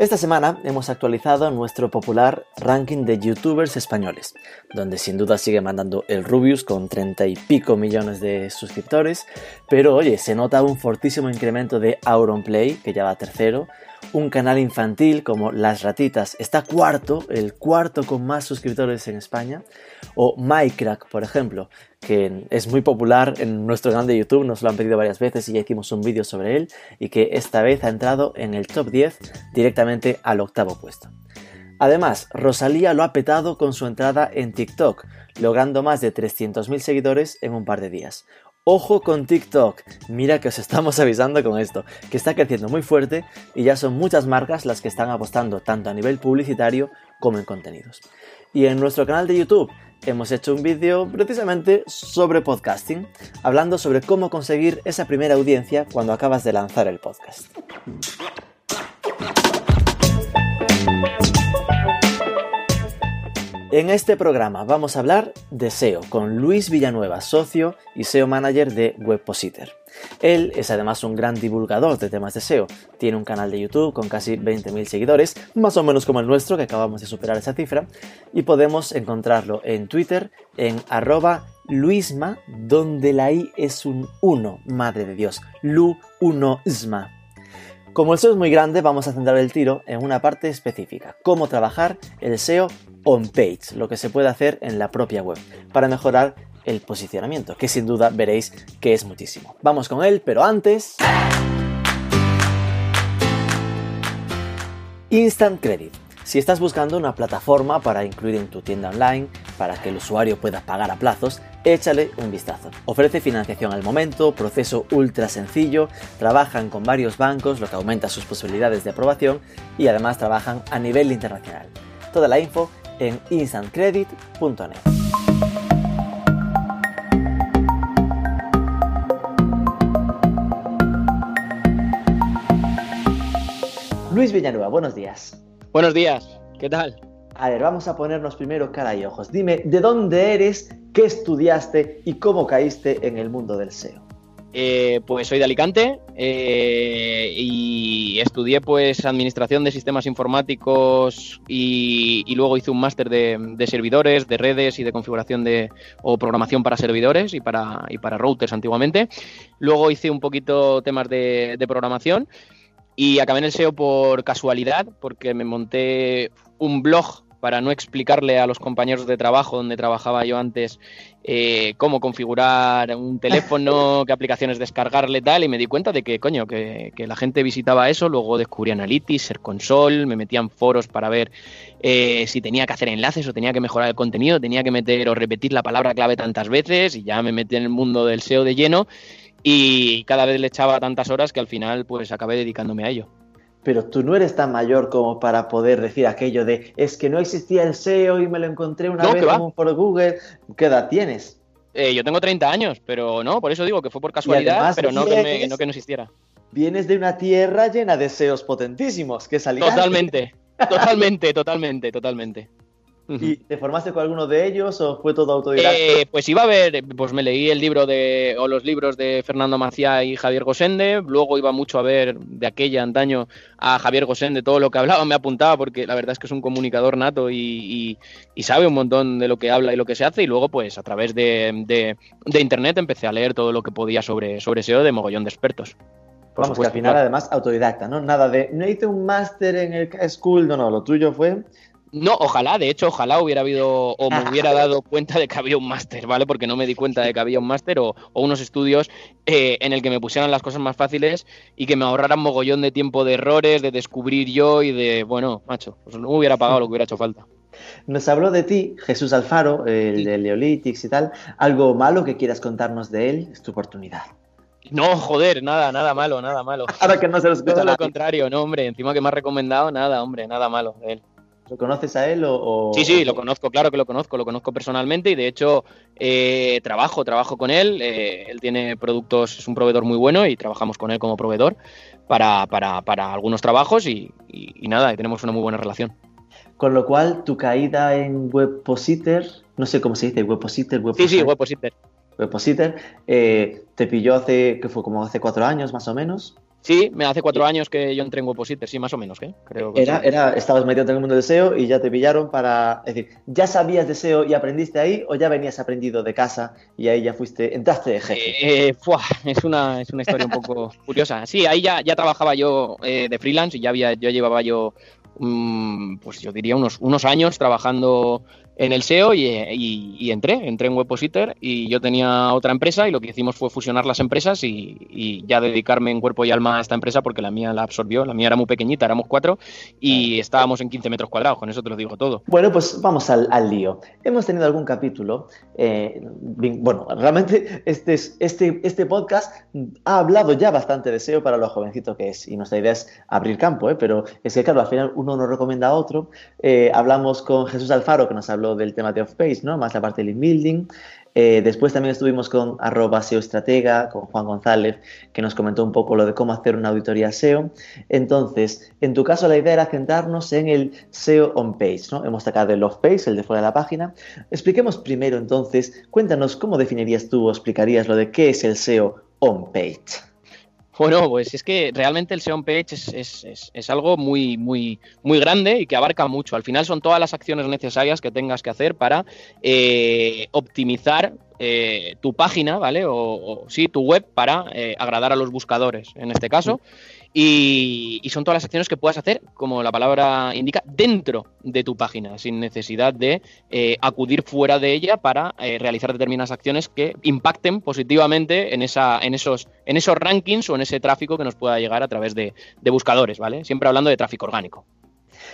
esta semana hemos actualizado nuestro popular ranking de youtubers españoles, donde sin duda sigue mandando el Rubius con 30 y pico millones de suscriptores, pero oye, se nota un fortísimo incremento de Auronplay, que ya va tercero, un canal infantil como Las Ratitas está cuarto, el cuarto con más suscriptores en España, o MyCrack, por ejemplo, que es muy popular en nuestro canal de YouTube, nos lo han pedido varias veces y ya hicimos un vídeo sobre él, y que esta vez ha entrado en el top 10 directamente al octavo puesto. Además, Rosalía lo ha petado con su entrada en TikTok, logrando más de 300.000 seguidores en un par de días. Ojo con TikTok, mira que os estamos avisando con esto, que está creciendo muy fuerte y ya son muchas marcas las que están apostando tanto a nivel publicitario como en contenidos. Y en nuestro canal de YouTube hemos hecho un vídeo precisamente sobre podcasting, hablando sobre cómo conseguir esa primera audiencia cuando acabas de lanzar el podcast. En este programa vamos a hablar de SEO con Luis Villanueva, socio y SEO manager de Webpositor. Él es además un gran divulgador de temas de SEO. Tiene un canal de YouTube con casi 20.000 seguidores, más o menos como el nuestro, que acabamos de superar esa cifra, y podemos encontrarlo en Twitter en arroba luisma, donde la i es un 1, madre de Dios, lu1sma. Como el SEO es muy grande, vamos a centrar el tiro en una parte específica, cómo trabajar el SEO on-page, lo que se puede hacer en la propia web, para mejorar el posicionamiento, que sin duda veréis que es muchísimo. Vamos con él, pero antes... Instant Credit. Si estás buscando una plataforma para incluir en tu tienda online, para que el usuario pueda pagar a plazos, échale un vistazo. Ofrece financiación al momento, proceso ultra sencillo, trabajan con varios bancos, lo que aumenta sus posibilidades de aprobación y además trabajan a nivel internacional. Toda la info en instantcredit.net. Luis Villanueva, buenos días. Buenos días, ¿qué tal? A ver, vamos a ponernos primero cara y ojos. Dime, ¿de dónde eres, qué estudiaste y cómo caíste en el mundo del SEO? Eh, pues soy de Alicante eh, y estudié pues administración de sistemas informáticos y, luego hice un máster de, servidores, de redes y de configuración de o programación para servidores y para, y para routers antiguamente. Luego hice un poquito temas de, de programación y acabé en el SEO por casualidad porque me monté un blog para no explicarle a los compañeros de trabajo donde trabajaba yo antes eh, cómo configurar un teléfono, qué aplicaciones descargarle, tal, y me di cuenta de que, coño, que, la gente visitaba eso, luego descubrí Analytics, Ser Console, me metía en foros para ver eh, si tenía que hacer enlaces o tenía que mejorar el contenido, tenía que meter o repetir la palabra clave tantas veces, y ya me metí en el mundo del SEO de lleno, y cada vez le echaba tantas horas que al final pues acabé dedicándome a ello pero tú no eres tan mayor como para poder decir aquello de es que no existía el SEO y me lo encontré una vez como por Google. ¿Qué edad tienes? Eh, yo tengo 30 años, pero no, por eso digo que fue por casualidad, pero no que, no que, no existiera. Vienes de una tierra llena de SEOs potentísimos, que salían. Totalmente, totalmente, totalmente, totalmente. ¿Y te formaste con alguno de ellos o fue todo autodidacta? Eh, pues iba a ver, pues me leí el libro de, o los libros de Fernando Maciá y Javier Gosende, luego iba mucho a ver de aquella antaño a Javier Gosende todo lo que hablaba, me apuntaba porque la verdad es que es un comunicador nato y, sabe un montón de lo que habla y lo que se hace y luego pues a través de, internet empecé a leer todo lo que podía sobre, sobre SEO de mogollón de expertos. Vamos, que al final además autodidacta, ¿no? Nada de, no hice un máster en el school, no, no, lo tuyo fue no, ojalá, de hecho, ojalá hubiera habido o me hubiera dado cuenta de que había un máster, ¿vale? Porque no me di cuenta de que había un máster o, unos estudios eh, en el que me pusieran las cosas más fáciles y que me ahorraran mogollón de tiempo de errores, de descubrir yo y de, bueno, macho, pues no hubiera pagado lo que hubiera hecho falta. Nos habló de ti, Jesús Alfaro, el de Leolitics y tal. ¿Algo malo que quieras contarnos de él? Es tu oportunidad. No, joder, nada, nada malo, nada malo. Ahora que no se lo escucha Todo lo contrario, no, hombre, encima que me ha recomendado, nada, hombre, nada malo de él. ¿Lo conoces a él o, Sí, sí, lo conozco, claro que lo conozco, lo conozco personalmente y de hecho eh, trabajo, trabajo con él. Eh, él tiene productos, es un proveedor muy bueno y trabajamos con él como proveedor para, para, para algunos trabajos y, y, nada, tenemos una muy buena relación. Con lo cual, tu caída en Webpositor, no sé cómo se dice, Webpositor, Webpositor. Sí, sí, Webpositor. Webpositor, eh, te pilló hace, que fue como hace cuatro años más o menos. Sí, me hace cuatro años que yo entré en Webpositor, sí, más o menos, ¿eh? Creo era, era, estabas metido en el mundo del SEO y ya te pillaron para, es decir, ¿ya sabías de SEO y aprendiste ahí o ya venías aprendido de casa y ahí ya fuiste, entraste de jefe? Eh, eh es, una, es una historia un poco curiosa. Sí, ahí ya, ya trabajaba yo eh, de freelance y ya había, yo llevaba yo, mm, pues yo diría unos, unos años trabajando en el SEO y, entré, entré en Webpositor y yo tenía otra empresa y lo que hicimos fue fusionar las empresas y, ya dedicarme en cuerpo y alma a esta empresa porque la mía la absorbió, la mía era muy pequeñita, éramos cuatro y estábamos en 15 metros cuadrados, con eso te lo digo todo. Bueno, pues vamos al, lío. Hemos tenido algún capítulo, eh, bueno, realmente este, este, este podcast ha hablado ya bastante de SEO para los jovencitos que es y nuestra idea es abrir campo, ¿eh? pero es que claro, al final uno nos recomienda a otro. Eh, hablamos con Jesús Alfaro que nos habló del tema de off-page, ¿no? Más la parte del inbuilding. Eh, después también estuvimos con arroba SEO Estratega, con Juan González, que nos comentó un poco lo de cómo hacer una auditoría SEO. Entonces, en tu caso la idea era centrarnos en el SEO on-page, ¿no? Hemos sacado el off-page, el de fuera de la página. Expliquemos primero entonces, cuéntanos cómo definirías tú o explicarías lo de qué es el SEO on-page. Bueno, pues es que realmente el SEO page es, algo muy, muy, muy grande y que abarca mucho. Al final son todas las acciones necesarias que tengas que hacer para eh, optimizar eh, tu página, ¿vale? O, sí, tu web para eh, agradar a los buscadores, en este caso. Y, son todas las acciones que puedas hacer, como la palabra indica, dentro de tu página, sin necesidad de eh, acudir fuera de ella para eh, realizar determinadas acciones que impacten positivamente en, esa, en, esos, en esos rankings o en ese tráfico que nos pueda llegar a través de, de buscadores, ¿vale? Siempre hablando de tráfico orgánico.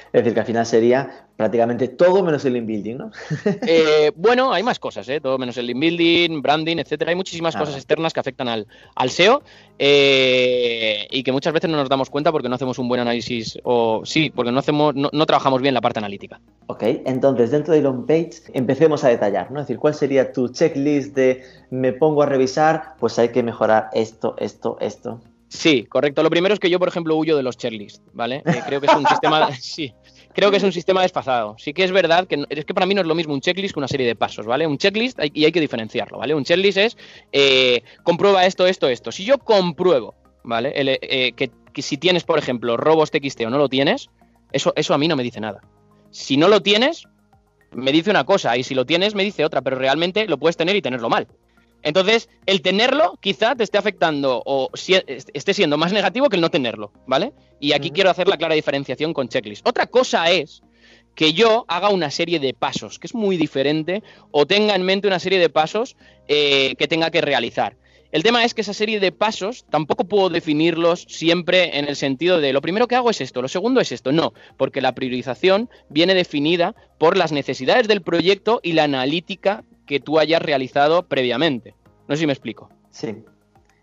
Es decir, que al final sería prácticamente todo menos el inbuilding, ¿no? Eh, bueno, hay más cosas, ¿eh? Todo menos el inbuilding, branding, etcétera. Hay muchísimas ah. cosas externas que afectan al, al SEO eh, y que muchas veces no nos damos cuenta porque no hacemos un buen análisis o sí, porque no hacemos, no, trabajamos bien la parte analítica. Ok, entonces dentro del on-page empecemos a detallar, ¿no? Es decir, ¿cuál sería tu checklist de me pongo a revisar? Pues hay que mejorar esto, esto, esto. Sí, correcto. Lo primero es que yo, por ejemplo, huyo de los checklists, ¿vale? Eh, creo que es un sistema, sí, creo que es un sistema desfasado. Sí que es verdad que es que para mí no es lo mismo un checklist que una serie de pasos, ¿vale? Un checklist y hay que diferenciarlo, ¿vale? Un checklist es eh, comprueba esto, esto, esto. Si yo compruebo, ¿vale? Eh, que, si tienes, por ejemplo, robos TXT o no lo tienes, eso, eso a mí no me dice nada. Si no lo tienes, me dice una cosa y si lo tienes me dice otra, pero realmente lo puedes tener y tenerlo mal. Entonces, el tenerlo quizá te esté afectando o esté siendo más negativo que el no tenerlo, ¿vale? Y aquí quiero hacer la clara diferenciación con checklist. Otra cosa es que yo haga una serie de pasos, que es muy diferente, o tenga en mente una serie de pasos eh, que tenga que realizar. El tema es que esa serie de pasos tampoco puedo definirlos siempre en el sentido de lo primero que hago es esto, lo segundo es esto. No, porque la priorización viene definida por las necesidades del proyecto y la analítica que tú hayas realizado previamente. No sé si me explico. Sí.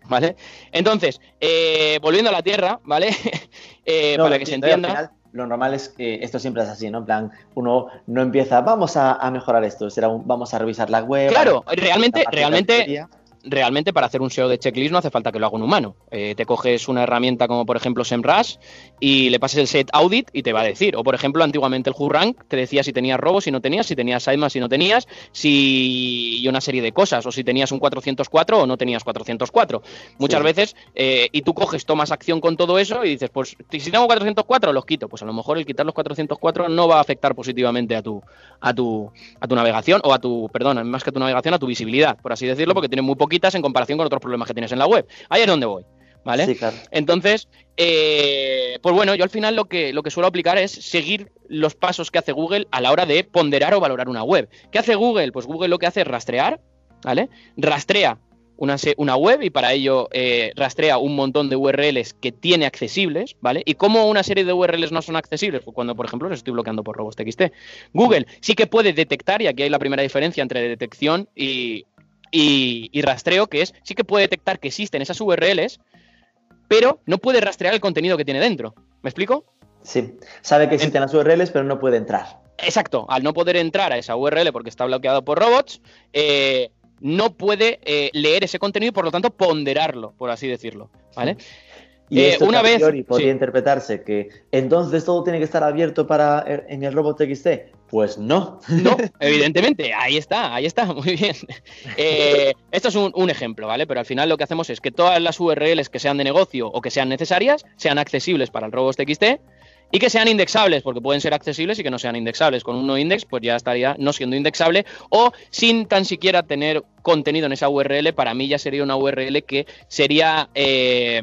¿Vale? Entonces, eh, volviendo a la Tierra, ¿vale? Eh, para que se entienda. lo normal es que esto siempre es así, ¿no? En plan, uno no empieza, vamos a, mejorar esto, será vamos a revisar la web. Claro, realmente, realmente realmente para hacer un SEO de checklist no hace falta que lo haga un humano. Eh, te coges una herramienta como por ejemplo SEMrush y le pases el set audit y te va a decir. O por ejemplo, antiguamente el WhoRank te decía si tenías robos, si no tenías, si tenías sitemap, si no tenías, si y una serie de cosas, o si tenías un 404 o no tenías 404. Muchas veces, eh, y tú coges, tomas acción con todo eso y dices, pues si tengo 404 los quito. Pues a lo mejor el quitar los 404 no va a afectar positivamente a tu, a tu, a tu navegación o a tu, perdón, más que a tu navegación, a tu visibilidad, por así decirlo, porque tiene muy poquito en comparación con otros problemas que tienes en la web. Ahí es donde voy. ¿Vale? Sí, claro. Entonces, eh, pues bueno, yo al final lo que, lo que suelo aplicar es seguir los pasos que hace Google a la hora de ponderar o valorar una web. ¿Qué hace Google? Pues Google lo que hace es rastrear, ¿vale? Rastrea una, una web y para ello eh, rastrea un montón de URLs que tiene accesibles, ¿vale? ¿Y cómo una serie de URLs no son accesibles? Pues cuando, por ejemplo, los estoy bloqueando por robos TXT. Google sí que puede detectar, y aquí hay la primera diferencia entre detección y, y, rastreo, que es, sí que puede detectar que existen esas URLs, pero no puede rastrear el contenido que tiene dentro. ¿Me explico? Sí, sabe que existen las URLs, pero no puede entrar. Exacto, al no poder entrar a esa URL porque está bloqueado por robots, eh, no puede eh, leer ese contenido y por lo tanto ponderarlo, por así decirlo. ¿Vale? Y eh, una vez podría interpretarse que entonces todo tiene que estar abierto para en el robot XT. Pues no. No, evidentemente, ahí está, ahí está, muy bien. esto es un, ejemplo, ¿vale? Pero al final lo que hacemos es que todas las URLs que sean de negocio o que sean necesarias sean accesibles para el robot XT y que sean indexables, porque pueden ser accesibles y que no sean indexables. Con un no index, pues ya estaría no siendo indexable o sin tan siquiera tener contenido en esa URL. Para mí ya sería una URL que sería eh,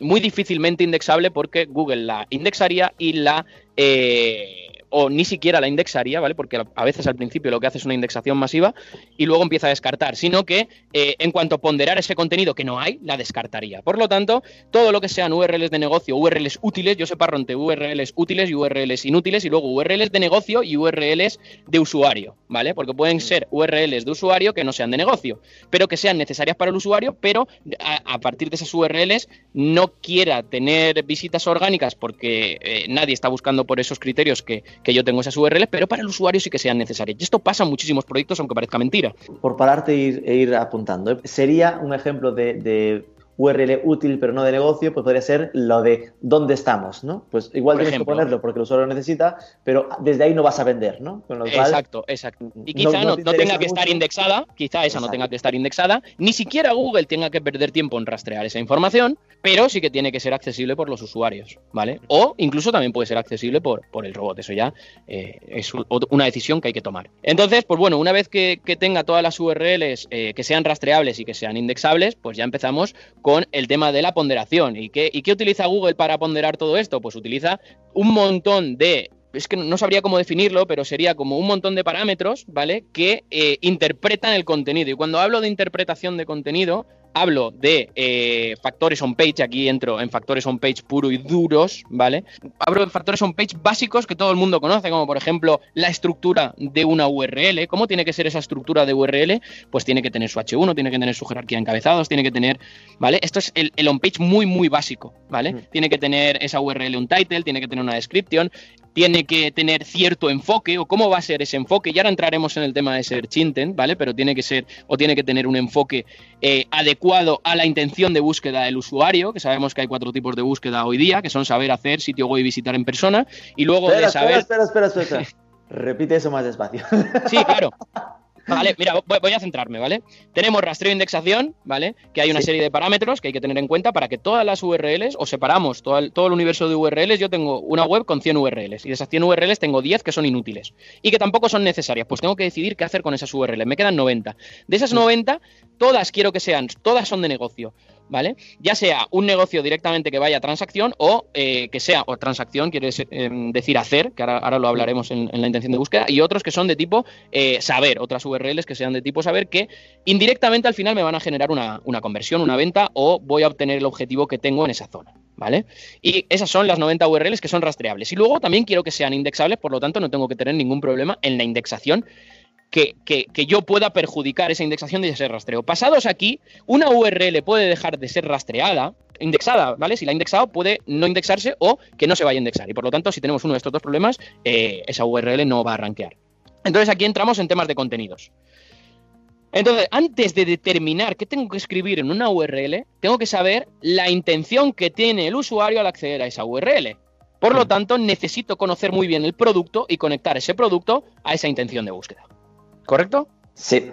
muy difícilmente indexable porque Google la indexaría y la... Eh, o ni siquiera la indexaría, ¿vale? Porque a veces al principio lo que hace es una indexación masiva y luego empieza a descartar, sino que eh, en cuanto a ponderar ese contenido que no hay, la descartaría. Por lo tanto, todo lo que sean URLs de negocio, URLs útiles, yo separo entre URLs útiles y URLs inútiles y luego URLs de negocio y URLs de usuario, ¿vale? Porque pueden ser URLs de usuario que no sean de negocio, pero que sean necesarias para el usuario, pero a, partir de esas URLs no quiera tener visitas orgánicas porque eh, nadie está buscando por esos criterios que, que yo tengo esas URLs, pero para el usuario sí que sean necesarias. Y esto pasa en muchísimos proyectos, aunque parezca mentira. Por pararte e ir, apuntando, ¿eh? sería un ejemplo de URL útil pero no de negocio, pues podría ser lo de dónde estamos, ¿no? Pues igual tienes que ponerlo porque el usuario lo necesita, pero desde ahí no vas a vender, ¿no? exacto, exacto. Y quizá no, tenga que estar indexada, quizá esa no tenga que estar indexada, ni siquiera Google tenga que perder tiempo en rastrear esa información, pero sí que tiene que ser accesible por los usuarios, ¿vale? O incluso también puede ser accesible por, por el robot, eso ya eh, es una decisión que hay que tomar. Entonces, pues bueno, una vez que, tenga todas las URLs eh, que sean rastreables y que sean indexables, pues ya empezamos con el tema de la ponderación. ¿Y qué, ¿Y qué utiliza Google para ponderar todo esto? Pues utiliza un montón de es que no sabría cómo definirlo, pero sería como un montón de parámetros, ¿vale? Que eh, interpretan el contenido. Y cuando hablo de interpretación de contenido, hablo de eh, factores on-page, aquí entro en factores on-page puro y duros, ¿vale? Hablo de factores on-page básicos que todo el mundo conoce, como por ejemplo la estructura de una URL. ¿Cómo tiene que ser esa estructura de URL? Pues tiene que tener su H1, tiene que tener su jerarquía de encabezados, tiene que tener, ¿vale? Esto es el, on-page muy, muy básico, ¿vale? Mm. Tiene que tener esa URL un title, tiene que tener una description, tiene que tener cierto enfoque o cómo va a ser ese enfoque. Y ahora entraremos en el tema de Search Intent, ¿vale? Pero tiene que ser o tiene que tener un enfoque eh, adecuado a la intención de búsqueda del usuario, que sabemos que hay cuatro tipos de búsqueda hoy día, que son saber hacer, sitio web y visitar en persona, y luego de saber... Espera, espera, espera, espera. Repite eso más despacio. Sí, claro. Vale, mira, voy, a centrarme, ¿vale? Tenemos rastreo e indexación, ¿vale? Que hay una serie de parámetros que hay que tener en cuenta para que todas las URLs, o separamos todo el, todo el universo de URLs, yo tengo una web con 100 URLs, y de esas 100 URLs tengo 10 que son inútiles, y que tampoco son necesarias, pues tengo que decidir qué hacer con esas URLs, me quedan 90. De esas 90, todas quiero que sean, todas son de negocio. ¿Vale? Ya sea un negocio directamente que vaya a transacción o eh, que sea, o transacción quiere em, decir hacer, que ahora, lo hablaremos en, la intención de búsqueda, y otros que son de tipo eh, saber, otras URLs que sean de tipo saber, que indirectamente al final me van a generar una, conversión, una venta, o voy a obtener el objetivo que tengo en esa zona. ¿Vale? Y esas son las 90 URLs que son rastreables. Y luego también quiero que sean indexables, por lo tanto no tengo que tener ningún problema en la indexación que, yo pueda perjudicar esa indexación de ese rastreo. Pasados aquí, una URL puede dejar de ser rastreada, indexada, ¿vale? Si la ha indexado, puede no indexarse o que no se vaya a indexar. Y por lo tanto, si tenemos uno de estos dos problemas, eh, esa URL no va a rankear. Entonces aquí entramos en temas de contenidos. Entonces, antes de determinar qué tengo que escribir en una URL, tengo que saber la intención que tiene el usuario al acceder a esa URL. Por lo tanto, necesito conocer muy bien el producto y conectar ese producto a esa intención de búsqueda. ¿Correcto? Sí.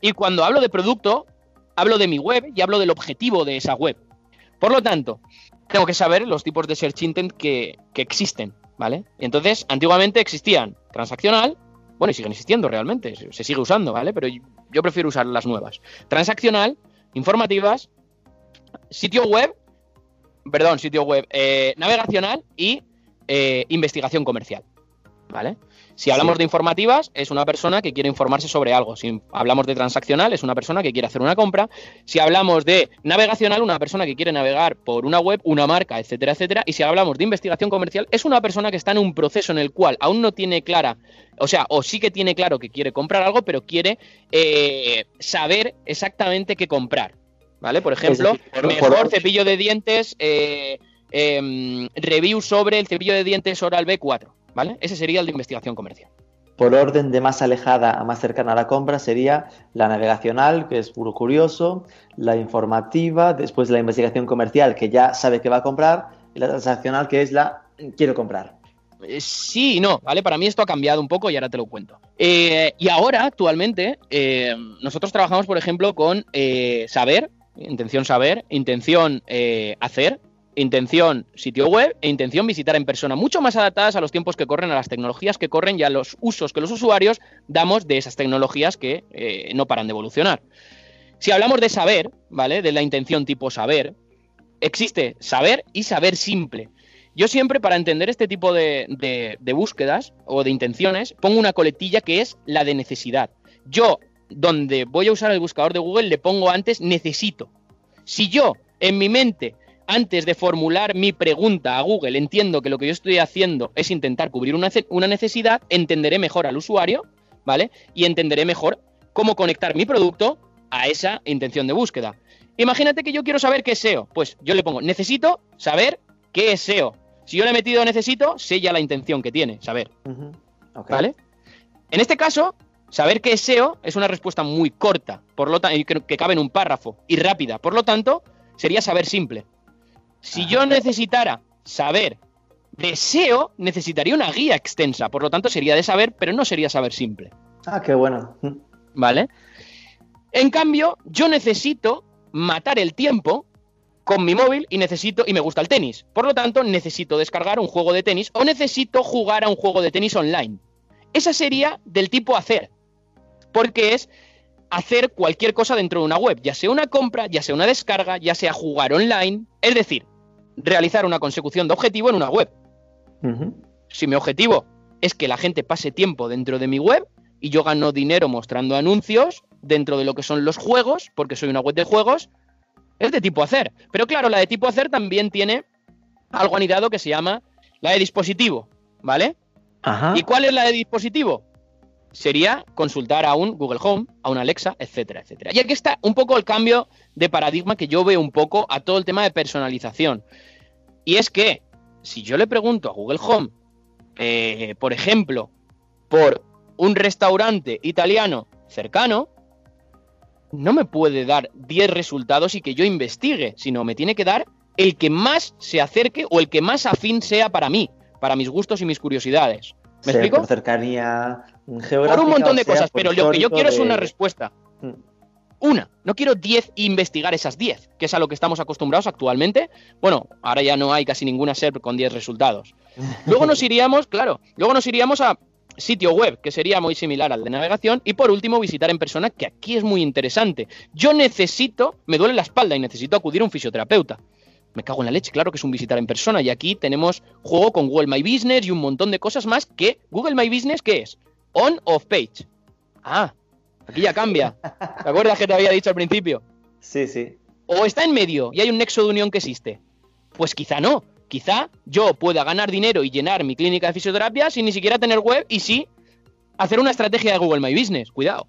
Y cuando hablo de producto, hablo de mi web y hablo del objetivo de esa web. Por lo tanto, tengo que saber los tipos de search intent que, existen, ¿vale? Entonces, antiguamente existían transaccional, bueno, y siguen existiendo realmente, se sigue usando, ¿vale? Pero yo prefiero usar las nuevas. Transaccional, informativas, sitio web, perdón, sitio web, eh, navegacional y eh, investigación comercial, ¿vale? Si hablamos de informativas, es una persona que quiere informarse sobre algo. Si hablamos de transaccional, es una persona que quiere hacer una compra. Si hablamos de navegacional, una persona que quiere navegar por una web, una marca, etcétera, etcétera. Y si hablamos de investigación comercial, es una persona que está en un proceso en el cual aún no tiene clara, o sea, o sí que tiene claro que quiere comprar algo, pero quiere eh, saber exactamente qué comprar. ¿Vale? Por ejemplo, mejor cepillo de dientes. Eh, em, review sobre el cepillo de dientes Oral B4, ¿vale? Ese sería el de investigación comercial. Por orden de más alejada a más cercana a la compra sería la navegacional, que es puro curioso, la informativa, después la investigación comercial, que ya sabe que va a comprar, y la transaccional, que es la quiero comprar. Eh, sí y no, ¿vale? Para mí esto ha cambiado un poco y ahora te lo cuento. Eh, y ahora, actualmente, eh, nosotros trabajamos, por ejemplo, con saber, intención saber, intención hacer, intención sitio web e intención visitar en persona, mucho más adaptadas a los tiempos que corren, a las tecnologías que corren y a los usos que los usuarios damos de esas tecnologías que no paran de evolucionar. Si hablamos de saber, ¿vale? De la intención tipo saber, existe saber y saber simple. Yo siempre, para entender este tipo de, búsquedas o de intenciones, pongo una coletilla que es la de necesidad. Yo, donde voy a usar el buscador de Google, le pongo antes necesito. Si yo, en mi mente, antes de formular mi pregunta a Google, entiendo que lo que yo estoy haciendo es intentar cubrir una, una necesidad, entenderé mejor al usuario, ¿vale? Y entenderé mejor cómo conectar mi producto a esa intención de búsqueda. Imagínate que yo quiero saber qué es SEO. Pues yo le pongo, necesito saber qué es SEO. Si yo le he metido necesito, sé ya la intención que tiene, saber. ¿Vale? En este caso, saber qué es SEO es una respuesta muy corta, por lo que, que cabe en un párrafo, y rápida. Por lo tanto, sería saber simple. Si yo necesitara saber de SEO, necesitaría una guía extensa. Por lo tanto, sería de saber, pero no sería saber simple. Ah, qué bueno. ¿Vale? En cambio, yo necesito matar el tiempo con mi móvil y necesito y me gusta el tenis. Por lo tanto, necesito descargar un juego de tenis o necesito jugar a un juego de tenis online. Esa sería del tipo hacer, porque es hacer cualquier cosa dentro de una web, ya sea una compra, ya sea una descarga, ya sea jugar online, es decir, realizar una consecución de objetivo en una web. Si mi objetivo es que la gente pase tiempo dentro de mi web y yo gano dinero mostrando anuncios dentro de lo que son los juegos, porque soy una web de juegos, es de tipo hacer. Pero claro, la de tipo hacer también tiene algo anidado que se llama la de dispositivo, ¿vale? Ajá. ¿Y cuál es la de dispositivo? Sería consultar a un Google Home, a un Alexa, etcétera, etcétera. Y aquí está un poco el cambio de paradigma que yo veo un poco a todo el tema de personalización. Y es que si yo le pregunto a Google Home, eh, por ejemplo, por un restaurante italiano cercano, no me puede dar 10 resultados y que yo investigue, sino me tiene que dar el que más se acerque o el que más afín sea para mí, para mis gustos y mis curiosidades. ¿Me explico? Por cercanía geográfica. Por un montón de cosas, pero lo que yo quiero es una respuesta. Una, no quiero 10 e investigar esas 10, que es a lo que estamos acostumbrados actualmente. Bueno, ahora ya no hay casi ninguna SERP con 10 resultados. Luego nos iríamos, claro, luego nos iríamos a sitio web, que sería muy similar al de navegación, y por último visitar en persona, que aquí es muy interesante. Yo necesito, me duele la espalda y necesito acudir a un fisioterapeuta. Me cago en la leche, claro que es un visitar en persona, y aquí tenemos juego con Google My Business y un montón de cosas más que Google My Business, ¿qué es? On off page. Ah, aquí ya cambia. ¿Te acuerdas que te había dicho al principio? Sí, sí. O está en medio y hay un nexo de unión que existe. Pues quizá no. Quizá yo pueda ganar dinero y llenar mi clínica de fisioterapia sin ni siquiera tener web y sí hacer una estrategia de Google My Business. Cuidado.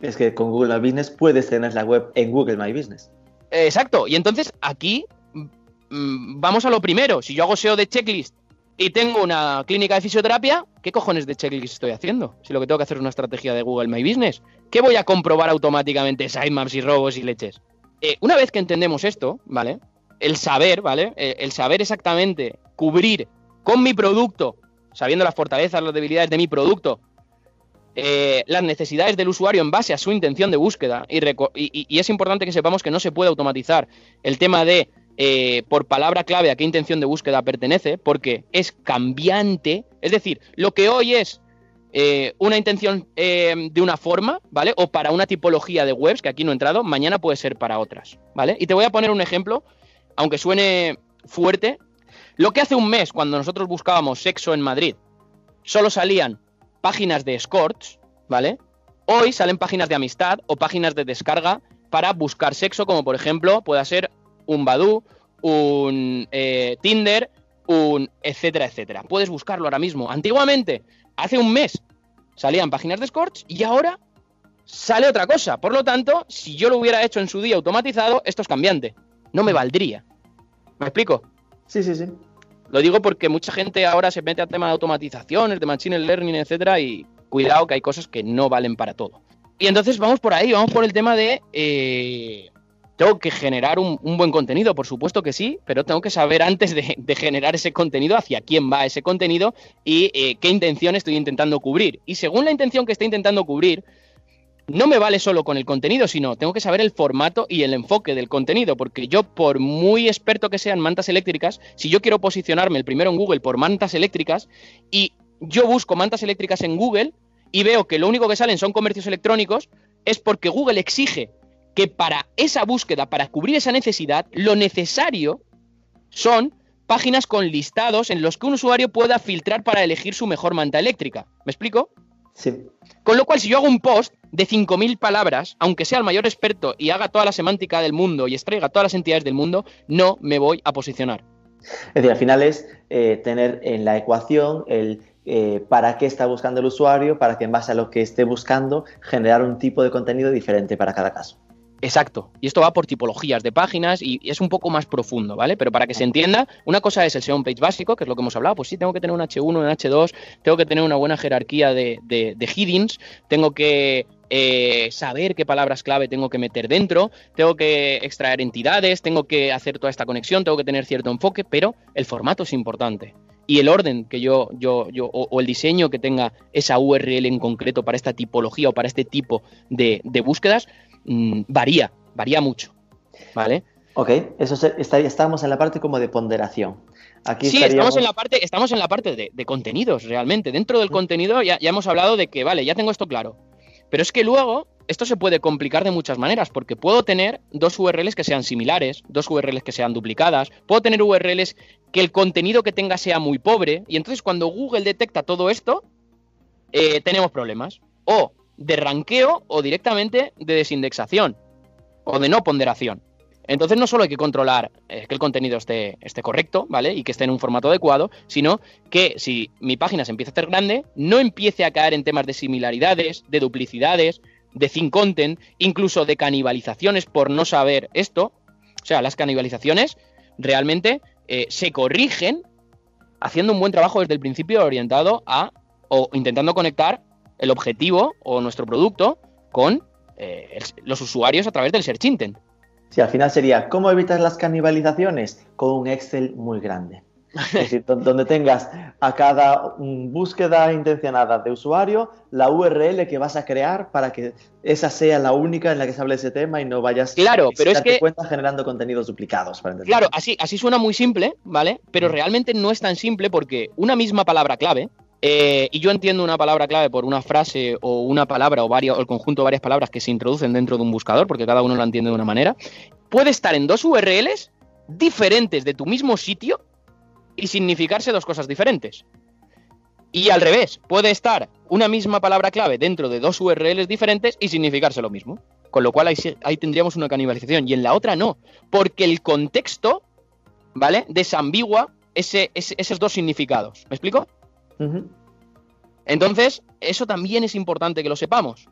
Es que con Google My Business puedes tener la web en Google My Business. Exacto. Y entonces aquí mm, vamos a lo primero. Si yo hago SEO de checklist y tengo una clínica de fisioterapia, ¿qué cojones de checklist estoy haciendo? Si lo que tengo que hacer es una estrategia de Google My Business. ¿Qué voy a comprobar automáticamente sitemaps y robos y leches? Eh, una vez que entendemos esto, ¿vale? el saber, ¿vale? Eh, el saber exactamente cubrir con mi producto, sabiendo las fortalezas, las debilidades de mi producto, eh, las necesidades del usuario en base a su intención de búsqueda. Y, es importante que sepamos que no se puede automatizar el tema de eh, por palabra clave a qué intención de búsqueda pertenece, porque es cambiante. Es decir, lo que hoy es una intención de una forma, ¿vale? O para una tipología de webs, que aquí no he entrado, mañana puede ser para otras, ¿vale? Y te voy a poner un ejemplo aunque suene fuerte, lo que hace un mes, cuando nosotros buscábamos sexo en Madrid, solo salían páginas de escorts, ¿vale? Hoy salen páginas de amistad o páginas de descarga para buscar sexo, como por ejemplo pueda ser un Badoo, un eh, Tinder, un etcétera, etcétera. Puedes buscarlo ahora mismo. Antiguamente, hace un mes, salían páginas de escorts y ahora sale otra cosa. Por lo tanto, si yo lo hubiera hecho en su día automatizado, esto es cambiante no me valdría. ¿Me explico? Sí, sí, sí. Lo digo porque mucha gente ahora se mete a tema de automatizaciones, de machine learning, etcétera, y cuidado que hay cosas que no valen para todo. Y entonces vamos por ahí, vamos por el tema de eh, tengo que generar un, buen contenido, por supuesto que sí, pero tengo que saber antes de, generar ese contenido hacia quién va ese contenido y eh, qué intención estoy intentando cubrir. Y según la intención que esté intentando cubrir, no me vale solo con el contenido, sino tengo que saber el formato y el enfoque del contenido, porque yo, por muy experto que sean mantas eléctricas, si yo quiero posicionarme el primero en Google por mantas eléctricas y yo busco mantas eléctricas en Google y veo que lo único que salen son comercios electrónicos, es porque Google exige que para esa búsqueda, para cubrir esa necesidad, lo necesario son páginas con listados en los que un usuario pueda filtrar para elegir su mejor manta eléctrica. ¿Me explico? Sí. Con lo cual, si yo hago un post de 5.000 palabras, aunque sea el mayor experto y haga toda la semántica del mundo y extraiga todas las entidades del mundo, no me voy a posicionar. Es decir, al final es eh, tener en la ecuación el eh, para qué está buscando el usuario, para que en base a lo que esté buscando generar un tipo de contenido diferente para cada caso. Exacto. Y esto va por tipologías de páginas y es un poco más profundo, ¿vale? Pero para que se entienda, una cosa es el SEO page básico, que es lo que hemos hablado. Pues sí, tengo que tener un H1, un H2, tengo que tener una buena jerarquía de, de, headings, tengo que eh, saber qué palabras clave tengo que meter dentro, tengo que extraer entidades, tengo que hacer toda esta conexión, tengo que tener cierto enfoque, pero el formato es importante. Y el orden que yo, yo, yo, o, el diseño que tenga esa URL en concreto para esta tipología o para este tipo de, de búsquedas, Mm, varía, varía mucho. ¿Vale? Ok, eso estamos en la parte como de ponderación. Aquí sí, estamos en la parte, estamos en la parte de, contenidos, realmente. Dentro del contenido ya, ya, hemos hablado de que, vale, ya tengo esto claro. Pero es que luego esto se puede complicar de muchas maneras, porque puedo tener dos URLs que sean similares, dos URLs que sean duplicadas, puedo tener URLs que el contenido que tenga sea muy pobre, y entonces cuando Google detecta todo esto, eh, tenemos problemas. O de ranqueo o directamente de desindexación o de no ponderación. Entonces no solo hay que controlar eh, que el contenido esté, correcto, ¿vale? Y que esté en un formato adecuado, sino que si mi página se empieza a hacer grande, no empiece a caer en temas de similaridades, de duplicidades, de thin content, incluso de canibalizaciones por no saber esto. O sea, las canibalizaciones realmente eh, se corrigen haciendo un buen trabajo desde el principio orientado a o intentando conectar el objetivo o nuestro producto con eh, los usuarios a través del Search Intent. Sí, al final sería, ¿cómo evitar las canibalizaciones? Con un Excel muy grande. Es decir, donde tengas a cada búsqueda intencionada de usuario la URL que vas a crear para que esa sea la única en la que se hable ese tema y no vayas claro, pero es que cuenta generando contenidos duplicados. Para claro, así, así suena muy simple, ¿vale? Pero mm. realmente no es tan simple porque una misma palabra clave, eh, y yo entiendo una palabra clave por una frase o una palabra o, varios, o el conjunto de varias palabras que se introducen dentro de un buscador, porque cada uno la entiende de una manera. Puede estar en dos URLs diferentes de tu mismo sitio y significarse dos cosas diferentes. Y al revés, puede estar una misma palabra clave dentro de dos URLs diferentes y significarse lo mismo. Con lo cual ahí, tendríamos una canibalización. Y en la otra no, porque el contexto, ¿vale? Desambigua esos dos significados. ¿Me explico? Entonces, eso también es importante que lo sepamos.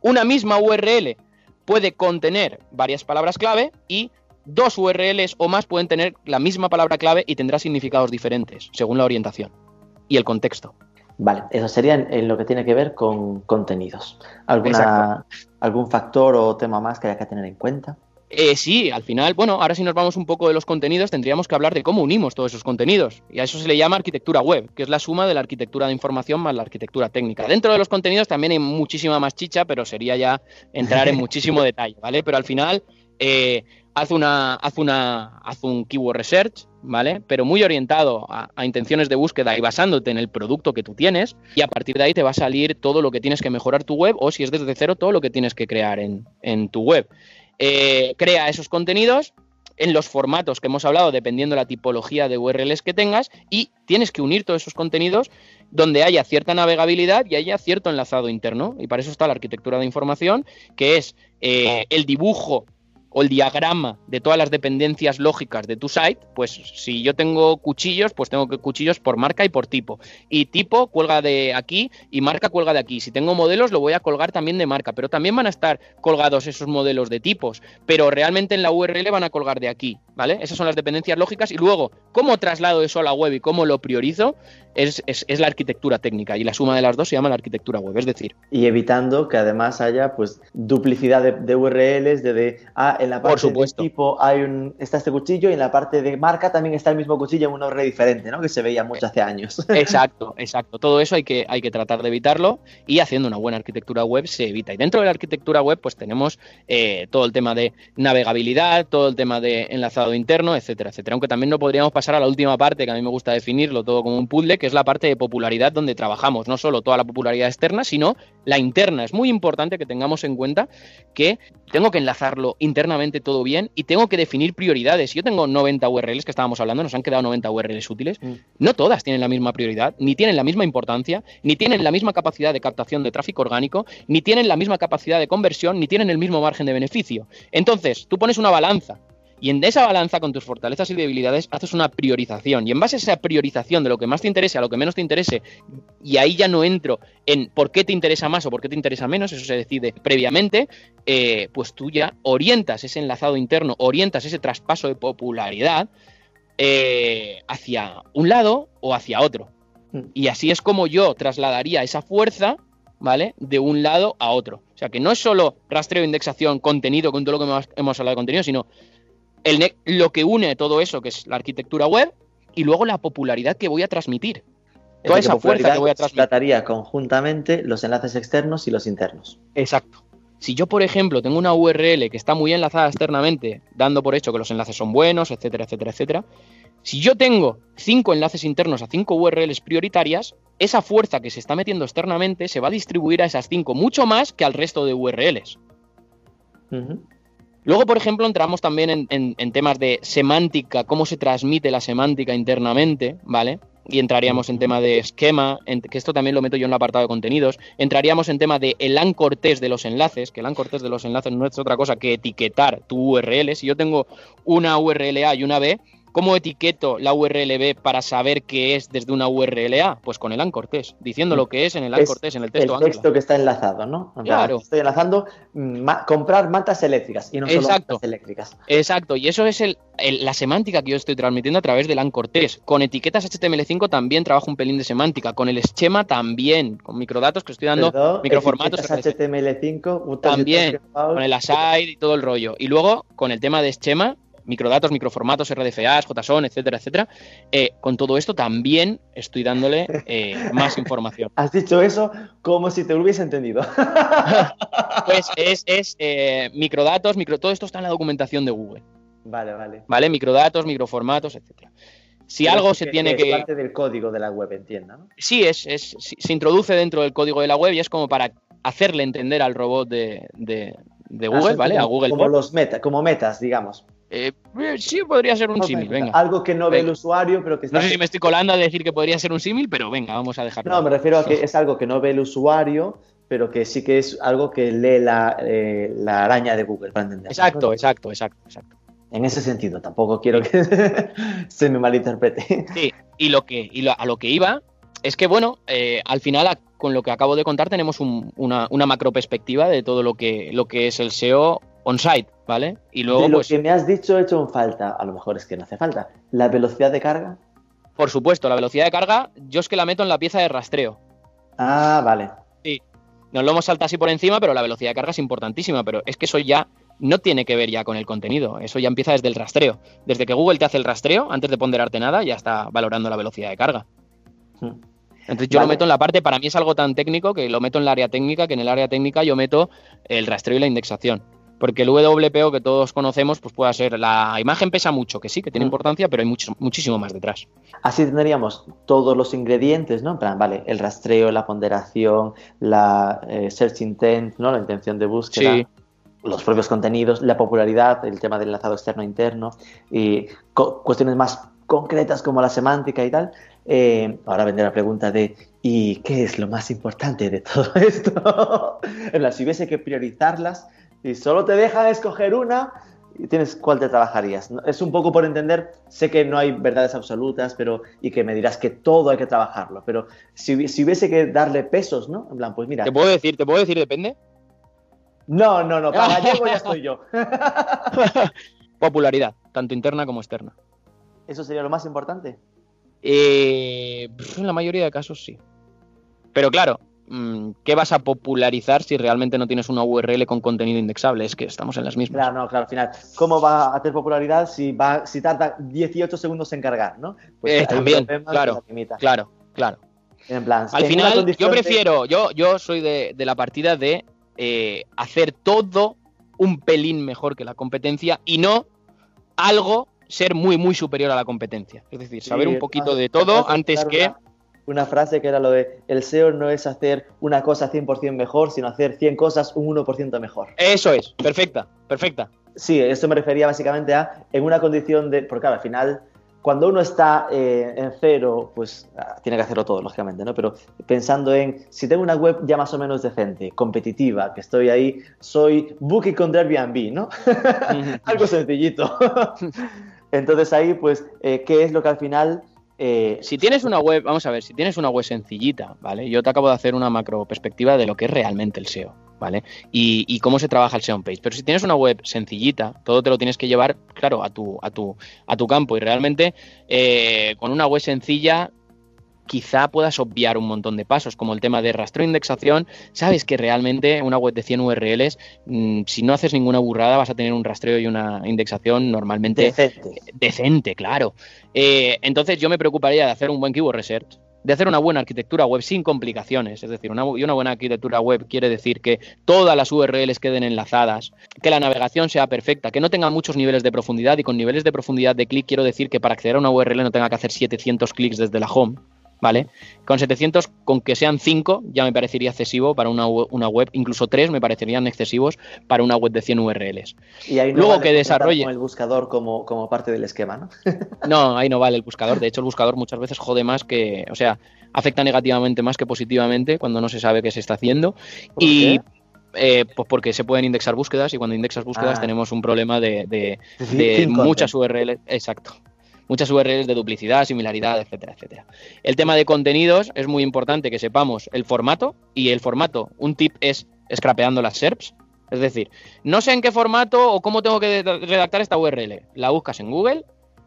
Una misma URL puede contener varias palabras clave y dos URLs o más pueden tener la misma palabra clave y tendrá significados diferentes según la orientación y el contexto. Vale, eso sería en, lo que tiene que ver con contenidos. ¿Alguna, ¿Algún factor o tema más que haya que tener en cuenta? Eh, sí, al final, bueno, ahora si nos vamos un poco de los contenidos, tendríamos que hablar de cómo unimos todos esos contenidos. Y a eso se le llama arquitectura web, que es la suma de la arquitectura de información más la arquitectura técnica. Dentro de los contenidos también hay muchísima más chicha, pero sería ya entrar en muchísimo detalle, ¿vale? Pero al final, eh, haz, una, haz, una, haz un keyword research, ¿vale? Pero muy orientado a, intenciones de búsqueda y basándote en el producto que tú tienes, y a partir de ahí te va a salir todo lo que tienes que mejorar tu web, o si es desde cero, todo lo que tienes que crear en, en tu web. Eh, crea esos contenidos en los formatos que hemos hablado, dependiendo de la tipología de URLs que tengas, y tienes que unir todos esos contenidos donde haya cierta navegabilidad y haya cierto enlazado interno. Y para eso está la arquitectura de información, que es eh, el dibujo o el diagrama de todas las dependencias lógicas de tu site, pues si yo tengo cuchillos, pues tengo cuchillos por marca y por tipo. Y tipo cuelga de aquí y marca cuelga de aquí. Si tengo modelos, lo voy a colgar también de marca, pero también van a estar colgados esos modelos de tipos, pero realmente en la URL van a colgar de aquí, ¿vale? Esas son las dependencias lógicas y luego, ¿cómo traslado eso a la web y cómo lo priorizo? Es, la arquitectura técnica y la suma de las dos se llama la arquitectura web, es decir. Y evitando que además haya pues duplicidad de, URLs, de, de, ah, en la parte de tipo hay un, está este cuchillo y en la parte de marca también está el mismo cuchillo en una URL diferente, ¿no? Que se veía mucho hace años. Exacto, exacto. Todo eso hay que, hay que tratar de evitarlo y haciendo una buena arquitectura web se evita. Y dentro de la arquitectura web pues tenemos eh, todo el tema de navegabilidad, todo el tema de enlazado interno, etcétera, etcétera. Aunque también no podríamos pasar a la última parte que a mí me gusta definirlo todo como un puzzle, que es la parte de popularidad donde trabajamos, no solo toda la popularidad externa, sino la interna. Es muy importante que tengamos en cuenta que tengo que enlazarlo internamente todo bien y tengo que definir prioridades. Si yo tengo 90 URLs que estábamos hablando, nos han quedado 90 URLs útiles, mm. no todas tienen la misma prioridad, ni tienen la misma importancia, ni tienen la misma capacidad de captación de tráfico orgánico, ni tienen la misma capacidad de conversión, ni tienen el mismo margen de beneficio. Entonces, tú pones una balanza y en esa balanza con tus fortalezas y debilidades haces una priorización. Y en base a esa priorización de lo que más te interese a lo que menos te interese, y ahí ya no entro en por qué te interesa más o por qué te interesa menos, eso se decide previamente, eh, pues tú ya orientas ese enlazado interno, orientas ese traspaso de popularidad eh, hacia un lado o hacia otro. Mm. Y así es como yo trasladaría esa fuerza, ¿vale? De un lado a otro. O sea, que no es solo rastreo, indexación, contenido, con todo lo que hemos hablado de contenido, sino lo que une todo eso, que es la arquitectura web, y luego la popularidad que voy a transmitir. Toda esa fuerza que voy a transmitir. Trataría conjuntamente los enlaces externos y los internos. Exacto. Si yo, por ejemplo, tengo una URL que está muy enlazada externamente, dando por hecho que los enlaces son buenos, etcétera, etcétera, etcétera, si yo tengo cinco enlaces internos a cinco URLs prioritarias, esa fuerza que se está metiendo externamente se va a distribuir a esas cinco mucho más que al resto de URLs. Luego, por ejemplo, entramos también en, temas de semántica, cómo se transmite la semántica internamente, ¿vale? Y entraríamos en tema de esquema, que esto también lo meto yo en el apartado de contenidos. Entraríamos en tema de el ancortés de los enlaces, que el ancortés de los enlaces no es otra cosa que etiquetar tu URL. Si yo tengo una URL A y una B, ¿Cómo etiqueto la URL B para saber qué es desde una URL A? Pues con el anchor test, diciendo lo que es en el anchor test, en el texto. El texto que está enlazado, ¿no? claro. Estoy enlazando comprar mantas eléctricas y no solo mantas eléctricas. Exacto, y eso es la semántica que yo estoy transmitiendo a través del anchor test. Con etiquetas HTML5 también trabajo un pelín de semántica, con el esquema también, con microdatos que estoy dando, microformatos. HTML5 también, con el aside y todo el rollo. Y luego con el tema de esquema microdatos, microformatos, RDFAs, JSON, etcétera, etcétera. Eh, con todo esto también estoy dándole eh, más información. Has dicho eso como si te lo hubiese entendido. pues es, eh, microdatos, micro, todo esto está en la documentación de Google. Vale, vale. Vale, microdatos, microformatos, etcétera. Si algo se tiene que. Es parte del código de la web, entienda, ¿no? Sí, es, es, se introduce dentro del código de la web y es como para hacerle entender al robot de, Google, ¿vale? a Google. Como, los meta, como metas, digamos. Eh, sí, podría ser un símil, venga. Algo que no ve el usuario, pero que está... No sé si me estoy colando a decir que podría ser un símil, pero venga, vamos a dejarlo. No, me refiero a que es algo que no ve el usuario, pero que sí que es algo que lee la, eh, araña de Google, para entender. Exacto, exacto, exacto, exacto. En ese sentido, tampoco quiero que se me malinterprete. Sí, y, lo que, y a lo que iba es que, bueno, eh, al final, con lo que acabo de contar, tenemos una, una, macro perspectiva de todo lo que, lo que es el SEO on-site, ¿vale? Y luego, de lo pues que me has dicho he hecho en falta, a lo mejor es que no hace falta, la velocidad de carga. Por supuesto, la velocidad de carga, yo es que la meto en la pieza de rastreo. Ah, vale. Sí. Nos lo hemos saltado así por encima, pero la velocidad de carga es importantísima, pero es que eso ya no tiene que ver ya con el contenido, eso ya empieza desde el rastreo. Desde que Google te hace el rastreo, antes de ponderarte nada, ya está valorando la velocidad de carga. Hmm. Entonces yo lo meto en la parte, para mí es algo tan técnico que lo meto en el área técnica, que en el área técnica yo meto el rastreo y la indexación porque el WPO que todos conocemos, pues puede ser, la imagen pesa mucho, que sí, que tiene mm. importancia, pero hay mucho, muchísimo más detrás. Así tendríamos todos los ingredientes, ¿no? En plan, vale, el rastreo, la ponderación, la eh, search intent, ¿no? La intención de búsqueda. Los propios contenidos, la popularidad, el tema del enlazado externo e interno, y cuestiones más concretas como la semántica y tal. Eh, ahora vendrá la pregunta de ¿y qué es lo más importante de todo esto? en la, si hubiese que priorizarlas, y solo te deja escoger una, tienes cuál te trabajarías. Es un poco por entender, sé que no hay verdades absolutas, pero y que me dirás que todo hay que trabajarlo, pero si, si hubiese que darle pesos, ¿no? En plan, pues mira. ¿Te puedo decir, te puedo decir depende? No, no, no, para gallego ya estoy yo. Popularidad, tanto interna como externa. ¿Eso sería lo más importante? Eh, en la mayoría de casos sí. Pero claro, ¿qué vas a popularizar si realmente no tienes una URL con contenido indexable? Es que estamos en las mismas. Claro, no, claro, al final, ¿cómo va a tener popularidad si va, si tarda 18 segundos en cargar, ¿no? Pues eh, también, claro, claro, claro. En plan, al final, yo prefiero, yo, yo soy de, la partida de eh, hacer todo un pelín mejor que la competencia y no algo ser muy, muy superior a la competencia. Es decir, saber un poquito de todo antes que... Una, frase que era lo de, el SEO no es hacer una cosa 100% mejor, sino hacer 100 cosas un 1% mejor. Eso es, perfecta, perfecta. Sí, esto me refería básicamente a, en una condición de, porque al final cuando uno está eh, en cero, pues ah, tiene que hacerlo todo, lógicamente, ¿no? Pero pensando en, si tengo una web ya más o menos decente, competitiva, que estoy ahí, soy Booking con Airbnb, ¿no? Algo sencillito. Entonces ahí, pues, eh, ¿qué es lo que al final eh, si tienes una web, vamos a ver, si tienes una web sencillita, ¿vale? Yo te acabo de hacer una macro perspectiva de lo que es realmente el SEO, ¿vale? Y, cómo se trabaja el SEO page. Pero si tienes una web sencillita, todo te lo tienes que llevar, claro, a tu, a tu, a tu campo. Y realmente, eh, con una web sencilla, quizá puedas obviar un montón de pasos, como el tema de rastreo e indexación. Sabes que realmente una web de 100 URLs, mm, si no haces ninguna burrada, vas a tener un rastreo y una indexación normalmente decente, claro. Eh, entonces yo me preocuparía de hacer un buen keyword research, de hacer una buena arquitectura web sin complicaciones. Es decir, una, y una buena arquitectura web quiere decir que todas las URLs queden enlazadas, que la navegación sea perfecta, que no tenga muchos niveles de profundidad. Y con niveles de profundidad de clic quiero decir que para acceder a una URL no tenga que hacer 700 clics desde la home, ¿vale? Con 700, con que sean 5, ya me parecería excesivo para una, web, incluso 3 me parecerían excesivos para una web de 100 URLs. Y ahí no Luego que desarrolle. el buscador como, como parte del esquema, ¿no? no, ahí no vale el buscador. De hecho, el buscador muchas veces jode más que. O sea, afecta negativamente más que positivamente cuando no se sabe qué se está haciendo. y. Eh, pues porque se pueden indexar búsquedas y cuando indexas búsquedas ah. tenemos un problema de, de muchas URLs. Exacto muchas URLs de duplicidad, similaridad, etcétera, etcétera. El tema de contenidos es muy importante que sepamos el formato y el formato, un tip es scrapeando las SERPs, es decir, no sé en qué formato o cómo tengo que redactar esta URL. La buscas en Google,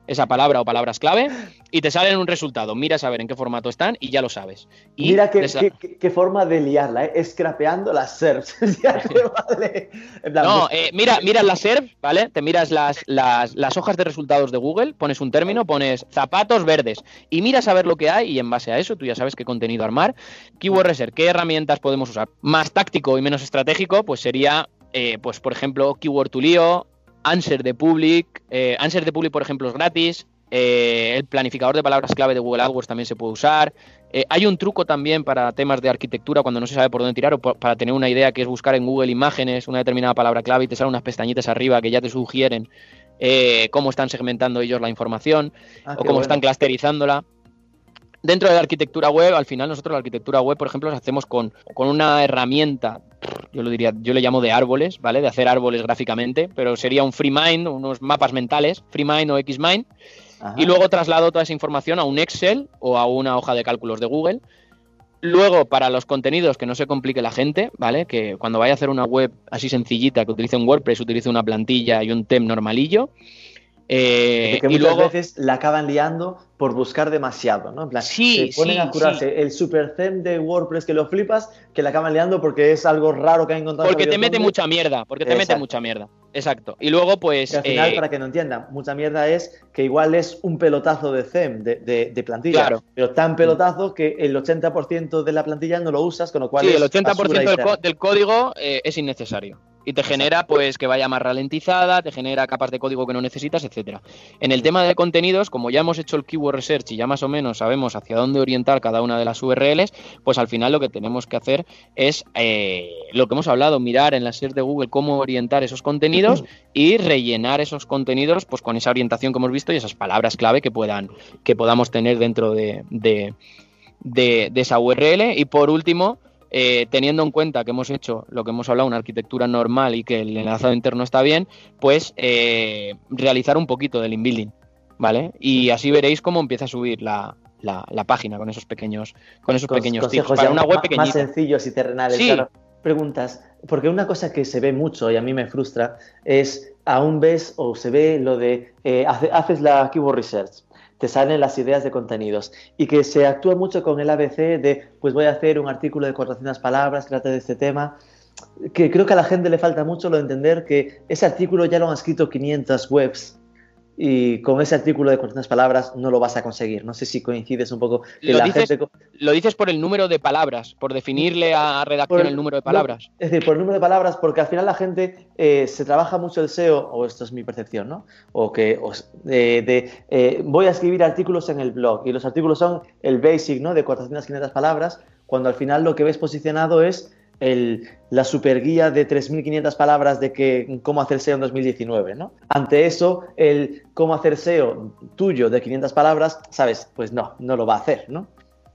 esa palabra o palabras clave y te salen un resultado. Miras a ver en qué formato están y ya lo sabes. Y Mira qué, forma de liarla, ¿eh? Scrapeando las SERPs. no, eh, mira, mira las SERPs, ¿vale? Te miras las, las, hojas de resultados de Google, pones un término, pones zapatos verdes y miras a ver lo que hay y en base a eso tú ya sabes qué contenido armar. Keyword Research, ¿qué herramientas podemos usar? Más táctico y menos estratégico, pues sería, eh, pues por ejemplo, Keyword to Leo, Answer de Public. Eh, Answer de Public, por ejemplo, es gratis. Eh, el planificador de palabras clave de Google AdWords también se puede usar. Eh, hay un truco también para temas de arquitectura cuando no se sabe por dónde tirar o para tener una idea que es buscar en Google imágenes una determinada palabra clave y te salen unas pestañitas arriba que ya te sugieren cómo están segmentando ellos la información ah, o cómo están clusterizándola. Dentro de la arquitectura web, al final nosotros la arquitectura web, por ejemplo, la hacemos con, con una herramienta yo lo diría, yo le llamo de árboles, ¿vale? De hacer árboles gráficamente, pero sería un FreeMind, unos mapas mentales, FreeMind o XMind, y luego traslado toda esa información a un Excel o a una hoja de cálculos de Google. Luego, para los contenidos, que no se complique la gente, ¿vale? Que cuando vaya a hacer una web así sencillita, que utilice un WordPress, utilice una plantilla y un tem normalillo, eh, que muchas veces la acaban liando por buscar demasiado, ¿no? En plan, sí, se ponen a curarse el super theme de WordPress que lo flipas, que la acaban liando porque es algo raro que han encontrado. Porque te mete mucha mierda, porque te mete mucha mierda. Exacto. Y luego, pues. al final, eh, para que no entiendan, mucha mierda es que igual es un pelotazo de theme, de, de, plantilla. Claro. Pero tan pelotazo que el 80% de la plantilla no lo usas, con lo cual. Sí, el 80% del, código eh, es innecesario y te genera pues que vaya más ralentizada, te genera capas de código que no necesitas, etcétera. En el tema de contenidos, como ya hemos hecho el keyword research y ya más o menos sabemos hacia dónde orientar cada una de las URLs, pues al final lo que tenemos que hacer es eh, lo que hemos hablado, mirar en la SER de Google cómo orientar esos contenidos y rellenar esos contenidos pues con esa orientación que hemos visto y esas palabras clave que puedan que podamos tener dentro de, de, de esa URL. Y por último, eh, teniendo en cuenta que hemos hecho lo que hemos hablado, una arquitectura normal y que el enlazado interno está bien, pues eh, realizar un poquito del inbuilding, ¿vale? Y así veréis cómo empieza a subir la, página con esos pequeños, con esos pequeños tips para una web pequeñita. Más sencillos y terrenales. Preguntas, porque una cosa que se ve mucho y a mí me frustra es aún ves o se ve lo de eh, haces la keyword research te salen las ideas de contenidos. Y que se actúa mucho con el ABC de pues voy a hacer un artículo de 400 palabras que trate de este tema que creo que a la gente le falta mucho lo de entender que ese artículo ya lo han escrito 500 webs y con ese artículo de 400 palabras no lo vas a conseguir. No sé si coincides un poco. lo, dices, lo dices por el número de palabras, por definirle a redacción el, número de palabras. es decir, por el número de palabras, porque al final la gente eh, se trabaja mucho el SEO, o esto es mi percepción, ¿no? O que de, eh, voy a escribir artículos en el blog y los artículos son el basic, ¿no? De 400, 500 palabras, cuando al final lo que ves posicionado es el, la super guía de 3.500 palabras de que, cómo hacer SEO en 2019, ¿no? Ante eso, el cómo hacer SEO tuyo de 500 palabras, ¿sabes? Pues no, no lo va a hacer, ¿no?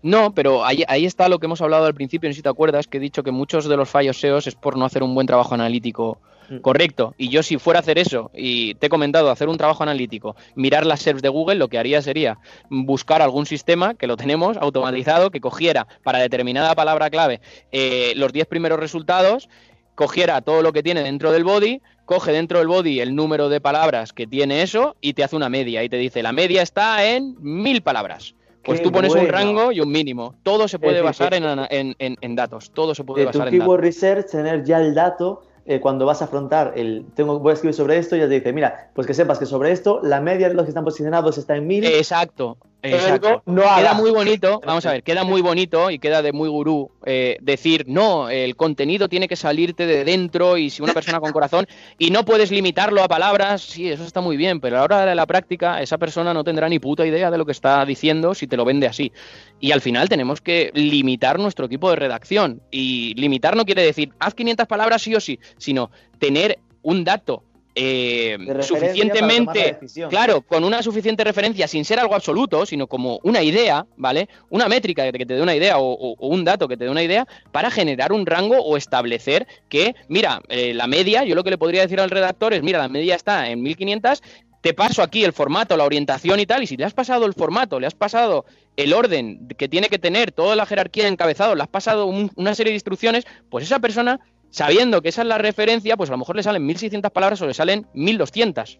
No, pero ahí, ahí está lo que hemos hablado al principio, no sé si te acuerdas, que he dicho que muchos de los fallos SEOs es por no hacer un buen trabajo analítico. Correcto. Y yo si fuera a hacer eso, y te he comentado, hacer un trabajo analítico, mirar las SERPs de Google, lo que haría sería buscar algún sistema, que lo tenemos automatizado, que cogiera para determinada palabra clave eh, los 10 primeros resultados, cogiera todo lo que tiene dentro del body, coge dentro del body el número de palabras que tiene eso y te hace una media y te dice, la media está en mil palabras. Pues tú pones un rango y un mínimo. Todo se puede basar en, en, datos. Todo se puede basar en datos. Research, tener ya el dato eh, cuando vas a afrontar el tengo voy a escribir sobre esto, ya te dice, mira, pues que sepas que sobre esto la media de los que están posicionados está en mil. Exacto. Exacto. queda muy bonito, vamos a ver, queda muy bonito y queda de muy gurú eh, decir, no, el contenido tiene que salirte de dentro y si una persona con corazón y no puedes limitarlo a palabras, sí, eso está muy bien, pero a la hora de la práctica esa persona no tendrá ni puta idea de lo que está diciendo si te lo vende así. Y al final tenemos que limitar nuestro equipo de redacción y limitar no quiere decir, haz 500 palabras sí o sí, sino tener un dato eh, suficientemente, claro, con una suficiente referencia, sin ser algo absoluto, sino como una idea, ¿vale? Una métrica que te dé una idea o, un dato que te dé una idea para generar un rango o establecer que, mira, eh, la media, yo lo que le podría decir al redactor es, mira, la media está en 1500, te paso aquí el formato, la orientación y tal, y si le has pasado el formato, le has pasado el orden que tiene que tener, toda la jerarquía de encabezado, le has pasado una serie de instrucciones, pues esa persona sabiendo que esa es la referencia, pues a lo mejor le salen 1600 palabras o le salen 1200.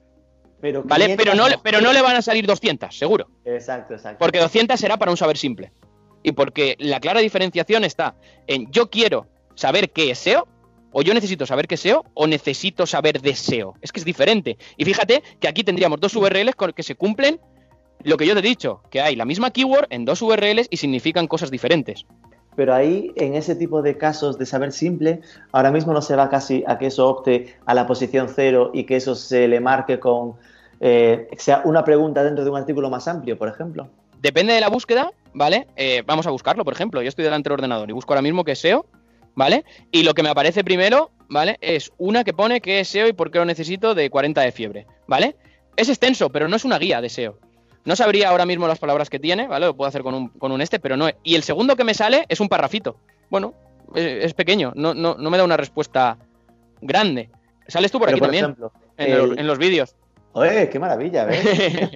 Pero ¿Vale? Pero no, pero no le van a salir 200, seguro. Exacto, exacto. Porque 200 será para un saber simple. Y porque la clara diferenciación está en yo quiero saber qué es SEO, o yo necesito saber qué es SEO, o necesito saber de SEO. Es que es diferente. Y fíjate que aquí tendríamos dos URLs con que se cumplen lo que yo te he dicho, que hay la misma keyword en dos URLs y significan cosas diferentes pero ahí en ese tipo de casos de saber simple, ahora mismo no se va casi a que eso opte a la posición cero y que eso se le marque con, eh, sea una pregunta dentro de un artículo más amplio, por ejemplo. Depende de la búsqueda, ¿vale? Eh, vamos a buscarlo, por ejemplo, yo estoy delante del ordenador y busco ahora mismo que es SEO, ¿vale? Y lo que me aparece primero, ¿vale? Es una que pone que es SEO y por qué lo necesito de 40 de fiebre, ¿vale? Es extenso, pero no es una guía de SEO. No sabría ahora mismo las palabras que tiene, ¿vale? Lo puedo hacer con un, con un este, pero no. Y el segundo que me sale es un parrafito. Bueno, es, pequeño, no, no, no, me da una respuesta grande. Sales tú por aquí también, en, los vídeos. ¡Oye, qué maravilla! ¿ves?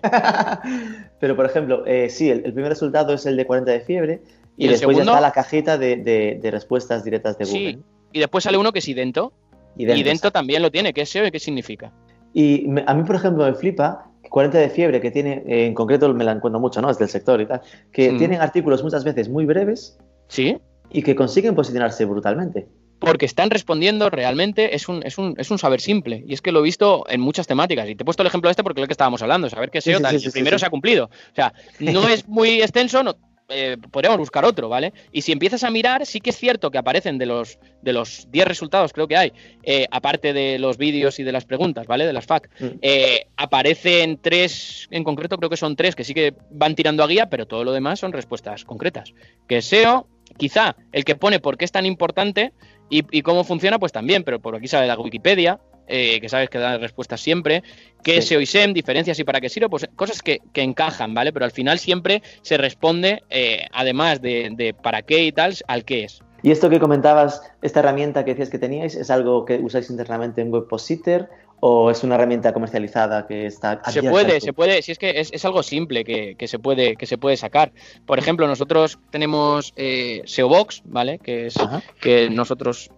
pero, por ejemplo, eh, sí, el, primer resultado es el de 40 de fiebre y, después ya está la cajita de, respuestas directas de Google. Sí, y después sale uno que es idento. Y dentro también lo tiene. ¿Qué es SEO y qué significa? Y a mí, por ejemplo, me flipa 40 de fiebre, que tiene, en concreto me la encuentro mucho, ¿no? Es del sector y tal, que tienen artículos muchas veces muy breves. Sí. Y que consiguen posicionarse brutalmente. Porque están respondiendo realmente, es un, es, un, es un saber simple. Y es que lo he visto en muchas temáticas. Y te he puesto el ejemplo de este porque es lo que estábamos hablando, saber que SEO tal. primero se ha cumplido. O sea, no es muy extenso, no, eh, podríamos buscar otro, ¿vale? Y si empiezas a mirar, sí que es cierto que aparecen de los de los 10 resultados, creo que hay, eh, aparte de los vídeos y de las preguntas, ¿vale? De las FAQ, mm. eh, aparecen tres, en concreto creo que son tres, que sí que van tirando a guía, pero todo lo demás son respuestas concretas. Que SEO, quizá el que pone por qué es tan importante y, y cómo funciona, pues también, pero por aquí sale la Wikipedia, eh, que sabes que da respuestas siempre, qué es SEO diferencias y para qué sirve, pues cosas que, encajan, ¿vale? Pero al final siempre se responde, eh, además de, para qué y tal, al qué es. Y esto que comentabas, esta herramienta que decías que teníais, ¿es algo que usáis internamente en WebPositor o es una herramienta comercializada que está se puede se puede si es que es, algo simple que, se puede que se puede sacar. Por ejemplo nosotros tenemos eh, SEObox vale que es que nosotros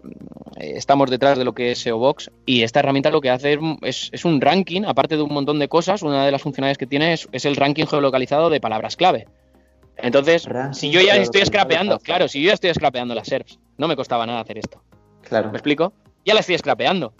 eh, estamos detrás de lo que es SEObox y esta herramienta lo que hace es, es, un ranking aparte de un montón de cosas una de las funcionalidades que tiene es, el ranking geolocalizado de palabras clave. Entonces si yo ya estoy scrapeando claro si yo ya estoy scrapeando las SERPs no me costaba nada hacer esto. Claro. Me explico ya la estoy scrapeando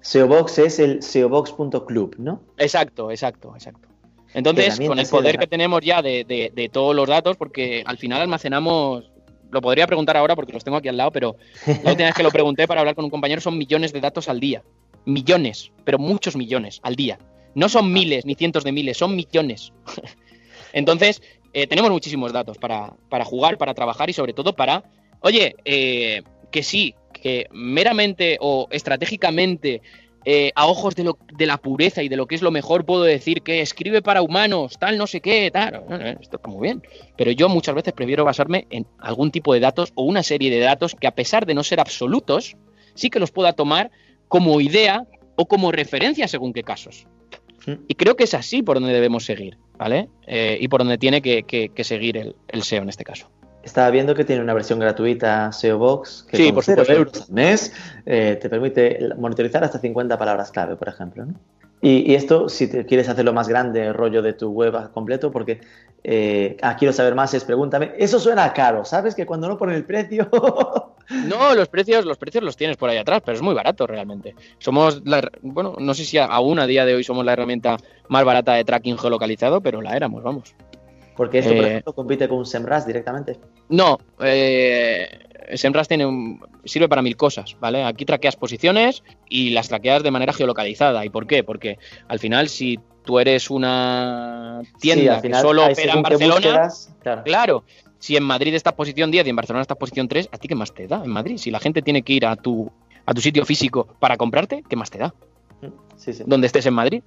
SEObox es el seobox.club, ¿no? Exacto, exacto, exacto. Entonces, con el poder que tenemos ya de, todos los datos, porque al final almacenamos, lo podría preguntar ahora porque los tengo aquí al lado, pero la última vez que lo pregunté para hablar con un compañero son millones de datos al día. Millones, pero muchos millones al día. No son miles ni cientos de miles, son millones. Entonces, eh, tenemos muchísimos datos para, para, jugar, para trabajar y sobre todo para, oye, eh, que sí, que meramente o estratégicamente eh, a ojos de, lo, de, la pureza y de lo que es lo mejor puedo decir que escribe para humanos, tal, no sé qué, tal. Esto está muy bien. Pero yo muchas veces prefiero basarme en algún tipo de datos o una serie de datos que a pesar de no ser absolutos, sí que los pueda tomar como idea o como referencia según qué casos. Y creo que es así por donde debemos seguir, ¿vale? Eh, y por donde tiene que, seguir el SEO en este caso. Estaba viendo que tiene una versión gratuita SEO Box que sí, por euros al mes eh, te permite monitorizar hasta 50 palabras clave, por ejemplo. Y, esto, si te quieres hacerlo más grande, rollo de tu web completo, porque eh, ah, quiero saber más, es pregúntame. Eso suena caro, ¿sabes? Que cuando no ponen el precio. no, los precios, los precios los tienes por ahí atrás, pero es muy barato realmente. Somos la, bueno, no sé si aún a día de hoy somos la herramienta más barata de tracking geolocalizado, pero la éramos, vamos. Porque esto, por eh, ejemplo, compite con SEMrush directamente. No, eh, SEMrush tiene sirve para mil cosas, ¿vale? Aquí traqueas posiciones y las traqueas de manera geolocalizada. ¿Y por qué? Porque al final, si tú eres una tienda que solo opera en Barcelona, claro. si en Madrid está posición 10 y en Barcelona está posición 3, ¿a ti qué más te da en Madrid? Si la gente tiene que ir a tu, a tu sitio físico para comprarte, ¿qué más te da? Sí, sí. Donde estés en Madrid.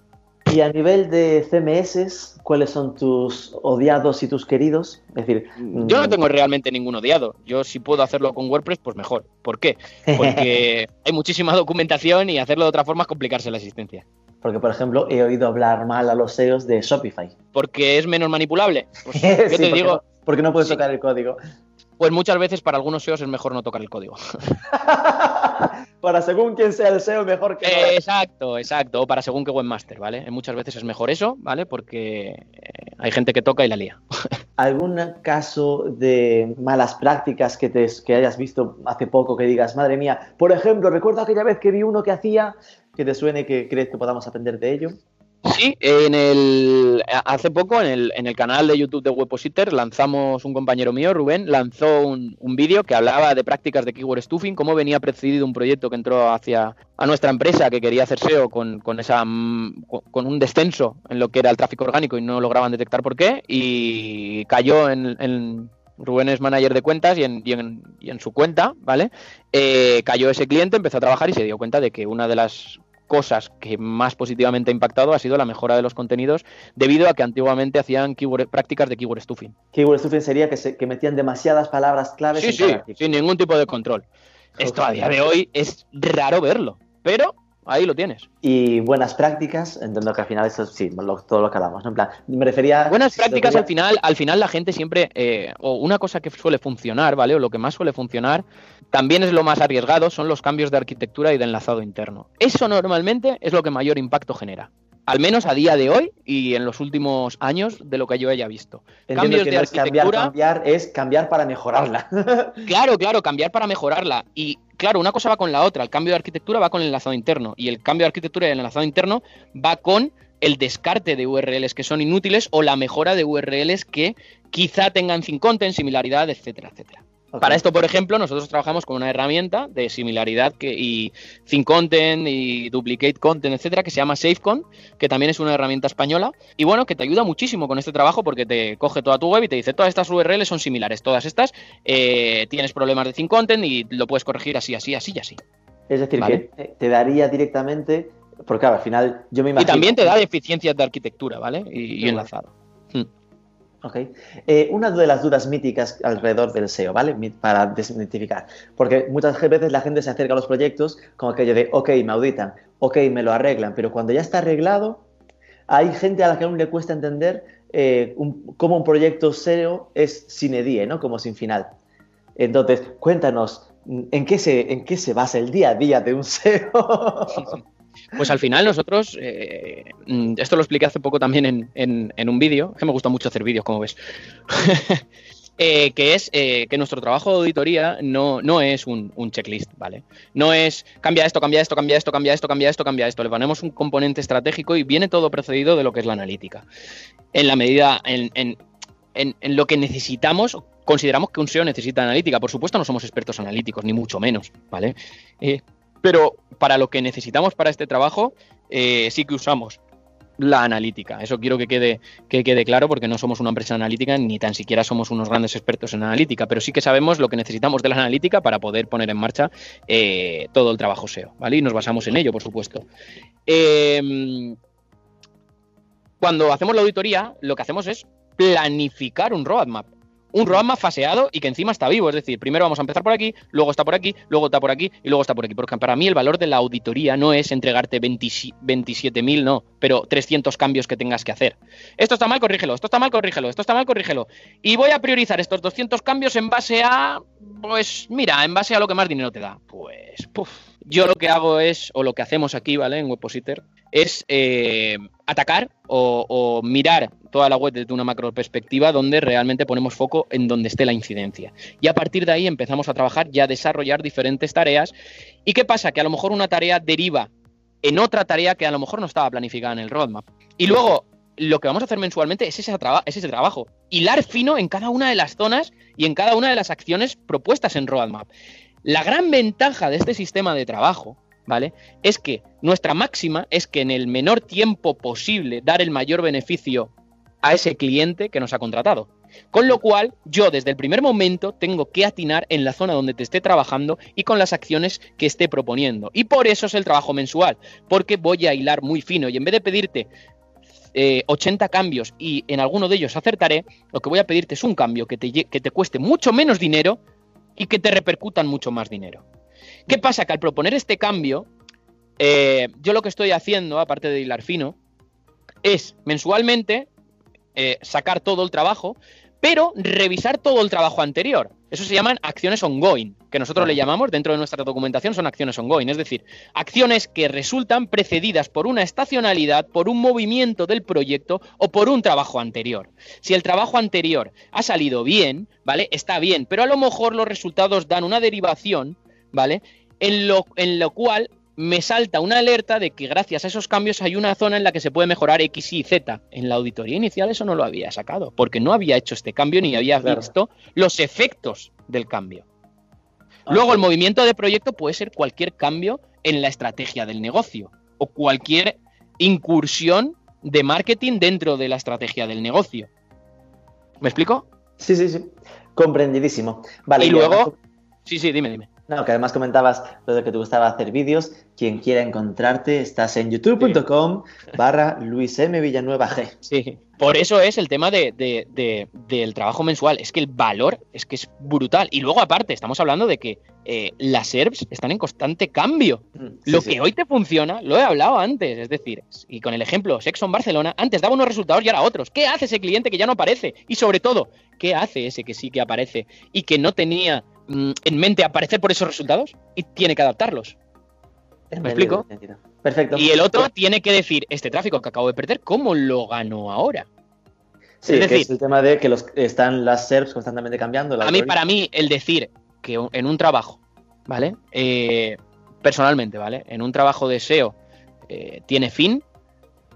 Y a nivel de CMS, ¿cuáles son tus odiados y tus queridos? Es decir, yo no mm, tengo realmente ningún odiado. Yo si puedo hacerlo con WordPress, pues mejor. ¿Por qué? Porque hay muchísima documentación y hacerlo de otra forma es complicarse la existencia. Porque, por ejemplo, he oído hablar mal a los SEOs de Shopify. Porque es menos manipulable. Pues, yo te digo. porque no puedes tocar el código. Pues muchas veces para algunos SEOs es mejor no tocar el código. para según quien sea el SEO, mejor que no. exacto, exacto. O para según qué webmaster, ¿vale? Muchas veces es mejor eso, ¿vale? Porque eh, hay gente que toca y la lía. ¿Algún caso de malas prácticas que, te, que hayas visto hace poco que digas, madre mía? Por ejemplo, recuerdo aquella vez que vi uno que hacía que te suene que crees que podamos aprender de ello. Sí, en el, hace poco en el, en el canal de YouTube de Webpositor lanzamos, un compañero mío, Rubén, lanzó un, un vídeo que hablaba de prácticas de keyword stuffing, cómo venía precedido un proyecto que entró hacia a nuestra empresa que quería hacer SEO con, con, esa, con un descenso en lo que era el tráfico orgánico y no lograban detectar por qué y cayó en, en Rubén es manager de cuentas y en, y en, y en su cuenta, ¿vale? Eh, cayó ese cliente, empezó a trabajar y se dio cuenta de que una de las cosas que más positivamente ha impactado ha sido la mejora de los contenidos debido a que antiguamente hacían prácticas de keyword stuffing. Keyword stuffing sería que, se, que metían demasiadas palabras claves. Sí, sí, sin ningún tipo de control. Esto a día de hoy es raro verlo, pero ahí lo tienes. Y buenas prácticas, entiendo que al final eso sí, todo lo que hablamos, ¿no? En plan, me refería... Buenas prácticas al final, al final la gente siempre, eh, o una cosa que suele funcionar, ¿vale? O lo que más suele funcionar, también es lo más arriesgado, son los cambios de arquitectura y de enlazado interno. Eso normalmente es lo que mayor impacto genera al menos a día de hoy y en los últimos años de lo que yo haya visto. cambios de arquitectura. Cambiar, cambiar es cambiar para mejorarla. claro, claro, cambiar para mejorarla. Y claro, una cosa va con la otra. El cambio de arquitectura va con el enlazado interno. Y el cambio de arquitectura y el enlazado interno va con el descarte de URLs que son inútiles o la mejora de URLs que quizá tengan sin content, similaridad, etcétera, etcétera. Para esto, por ejemplo, nosotros trabajamos con una herramienta de similaridad que, y thin content y duplicate content, etcétera, que se llama SafeCon, que también es una herramienta española. Y bueno, que te ayuda muchísimo con este trabajo porque te coge toda tu web y te dice todas estas URLs son similares, todas estas eh, tienes problemas de thin content y lo puedes corregir así, así, así y así. Es decir, que te daría directamente, porque claro, al final yo me imagino. Y también te da deficiencias de arquitectura, ¿vale? Y, enlazado. Hmm. Ok. Eh, una de las dudas míticas alrededor del SEO, ¿vale? Para desmitificar. Porque muchas veces la gente se acerca a los proyectos con aquello de, ok, me auditan, ok, me lo arreglan, pero cuando ya está arreglado, hay gente a la que aún le cuesta entender eh, cómo un proyecto SEO es sin die, ¿no? Como sin final. Entonces, cuéntanos, ¿en qué se, en qué se basa el día a día de un SEO? Pues al final nosotros, eh, mm, esto lo expliqué hace poco también en, un vídeo, que me gusta mucho hacer vídeos, como ves, eh, que es eh, que nuestro trabajo de auditoría no, no es un, checklist, ¿vale? No es cambia esto, cambia esto, cambia esto, cambia esto, cambia esto, cambia esto. Le ponemos un componente estratégico y viene todo precedido de lo que es la analítica. En la medida, en, en lo que necesitamos consideramos que un SEO necesita analítica. Por supuesto, no somos expertos analíticos, ni mucho menos, ¿vale? Pero para lo que necesitamos para este trabajo, eh, sí que usamos la analítica. Eso quiero que quede, que quede claro porque no somos una empresa analítica ni tan siquiera somos unos grandes expertos en analítica, pero sí que sabemos lo que necesitamos de la analítica para poder poner en marcha eh, todo el trabajo SEO, ¿vale? Y nos basamos en ello, por supuesto. Em, cuando hacemos la auditoría, lo que hacemos es planificar un roadmap un roadmap faseado y que encima está vivo. Es decir, primero vamos a empezar por aquí, luego está por aquí, luego está por aquí y luego está por aquí. Porque para mí el valor de la auditoría no es entregarte 27.000, no, pero 300 cambios que tengas que hacer. Esto está mal, corrígelo, esto está mal, corrígelo, esto está mal, corrígelo. Y voy a priorizar estos 200 cambios en base a, pues mira, en base a lo que más dinero te da. Pues, puf. Yo lo que hago es, o lo que hacemos aquí, ¿vale? En Webpositor, es eh, atacar o, mirar toda la web desde una macro perspectiva donde realmente ponemos foco en donde esté la incidencia. Y a partir de ahí empezamos a trabajar y a desarrollar diferentes tareas. ¿Y qué pasa? Que a lo mejor una tarea deriva en otra tarea que a lo mejor no estaba planificada en el roadmap. Y luego lo que vamos a hacer mensualmente es ese, es ese trabajo. Hilar fino en cada una de las zonas y en cada una de las acciones propuestas en roadmap. La gran ventaja de este sistema de trabajo ¿vale? Es que nuestra máxima es que en el menor tiempo posible dar el mayor beneficio a ese cliente que nos ha contratado. Con lo cual, yo desde el primer momento tengo que atinar en la zona donde te esté trabajando y con las acciones que esté proponiendo. Y por eso es el trabajo mensual, porque voy a hilar muy fino y en vez de pedirte 80 eh, cambios y en alguno de ellos acertaré, lo que voy a pedirte es un cambio que te, que te cueste mucho menos dinero y que te repercutan mucho más dinero. ¿Qué pasa? Que al proponer este cambio, eh, yo lo que estoy haciendo, aparte de hilar fino, es mensualmente eh, sacar todo el trabajo, pero revisar todo el trabajo anterior. Eso se llaman acciones ongoing, que nosotros le llamamos dentro de nuestra documentación son acciones ongoing, es decir, acciones que resultan precedidas por una estacionalidad, por un movimiento del proyecto o por un trabajo anterior. Si el trabajo anterior ha salido bien, ¿vale? Está bien, pero a lo mejor los resultados dan una derivación ¿vale? En lo, en lo cual me salta una alerta de que gracias a esos cambios hay una zona en la que se puede mejorar X y Z. En la auditoría inicial eso no lo había sacado, porque no había hecho este cambio ni había visto los efectos del cambio. Luego, el movimiento de proyecto puede ser cualquier cambio en la estrategia del negocio o cualquier incursión de marketing dentro de la estrategia del negocio. ¿Me explico? Sí, sí, sí. Comprendidísimo. Vale. Y luego. Sí, sí, dime, dime. No, que además comentabas lo de que te gustaba hacer vídeos. Quien quiera encontrarte, estás en youtube.com barra Luis M. Villanueva G. Sí, por eso es el tema de, del trabajo mensual. Es que el valor es que es brutal. Y luego, aparte, estamos hablando de que eh, las SERPs están en constante cambio. Mm, lo que hoy te funciona, lo he hablado antes. Es decir, y con el ejemplo Sexon Barcelona, antes daba unos resultados y ahora otros. ¿Qué hace ese cliente que ya no aparece? Y sobre todo, ¿qué hace ese que sí que aparece y que no tenía en mente aparecer por esos resultados y tiene que adaptarlos. ¿Me explico? Perfecto. Y el otro tiene que decir, este tráfico que acabo de perder, ¿cómo lo gano ahora? Sí, es, decir, el tema de que los, están las SERPs constantemente cambiando. a mí, para mí, el decir que en un trabajo, ¿vale? Eh, personalmente, ¿vale? En un trabajo de SEO eh, tiene fin,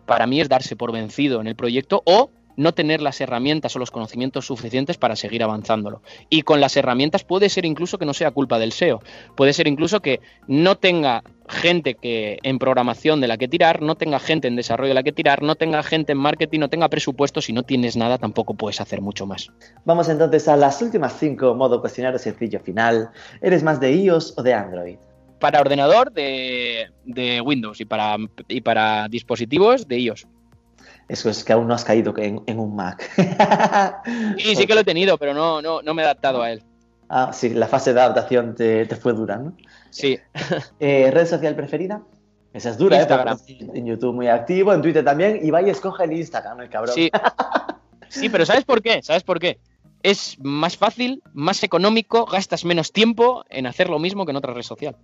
para mí es darse por vencido en el proyecto o no tener las herramientas o los conocimientos suficientes para seguir avanzándolo. Y con las herramientas puede ser incluso que no sea culpa del SEO, puede ser incluso que no tenga gente que en programación de la que tirar, no tenga gente en desarrollo de la que tirar, no tenga gente en marketing, no tenga presupuesto, si no tienes nada tampoco puedes hacer mucho más. Vamos entonces a las últimas cinco modo cuestionario sencillo final. ¿Eres más de iOS o de Android? Para ordenador de, Windows y para, y para dispositivos de iOS. Eso es que aún no has caído en, en un Mac. sí, sí que lo he tenido, pero no, no, no me he adaptado a él. Ah, sí, la fase de adaptación te, te fue dura, ¿no? Sí. Eh, ¿Red social preferida? Esa es dura, Instagram. ¿eh? En YouTube muy activo, en Twitter también. Y vaya, escoge el Instagram, el cabrón. Sí. sí, pero ¿sabes por qué? ¿Sabes por qué? Es más fácil, más económico, gastas menos tiempo en hacer lo mismo que en otra red social.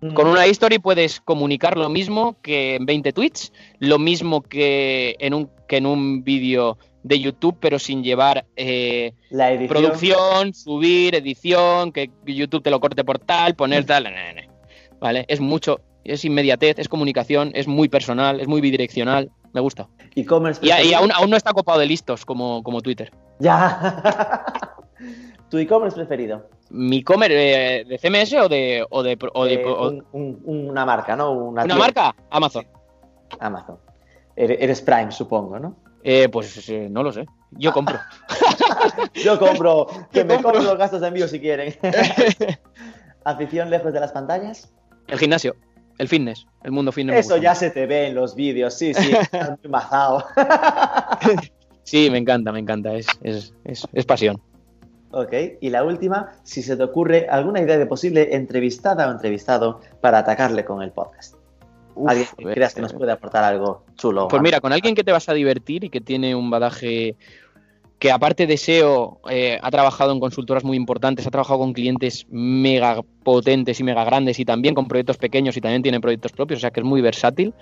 Mm. Con una history puedes comunicar lo mismo que en 20 tweets, lo mismo que en un, que en un vídeo de YouTube, pero sin llevar eh, La edición. producción, subir, edición, que YouTube te lo corte por tal, poner tal. na, na, na. ¿Vale? Es mucho, es inmediatez, es comunicación, es muy personal, es muy bidireccional. Me gusta. Y, y aún, aún no está copado de listos como, como Twitter. Ya. ¿Tu e-commerce preferido? ¿Mi comer eh, de CMS o de, o de, o de- Eh, o- un- un- una marca, ¿no? Una, marca? Amazon. Amazon. Eres Prime, supongo, ¿no? Eh, pues eh, no lo sé. Yo compro. Yo compro, que Yo me compro. compro los gastos de envío si quieren. ¿Afición lejos de las pantallas? El gimnasio, el fitness, el mundo fitness. Eso ya se te ve en los vídeos, sí, sí, estás muy mazao. Sí, me encanta, me encanta. Es, es, es, es pasión. Ok, y la última, si se te ocurre alguna idea de posible entrevistada o entrevistado para atacarle con el podcast. Alguien que creas que eh, nos puede aportar algo chulo. Pues mira, con alguien que te vas a divertir y que tiene un badaje que aparte de SEO eh, ha trabajado en consultoras muy importantes, ha trabajado con clientes mega potentes y mega grandes y también con proyectos pequeños y también tiene proyectos propios, o sea que es muy versátil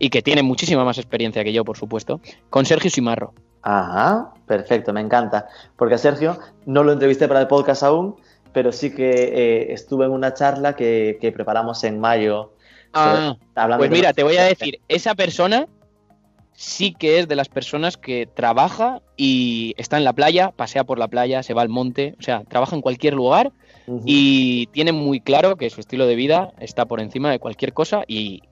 y que tiene muchísima más experiencia que yo, por supuesto, con Sergio Simarro. Ajá, perfecto, me encanta. Porque a Sergio no lo entrevisté para el podcast aún, pero sí que eh, estuve en una charla que, que preparamos en mayo. Ah, pues mira, te voy a decir, esa persona sí que es de las personas que trabaja y está en la playa, pasea por la playa, se va al monte, o sea, trabaja en cualquier lugar y tiene muy claro que su estilo de vida está por encima de cualquier cosa y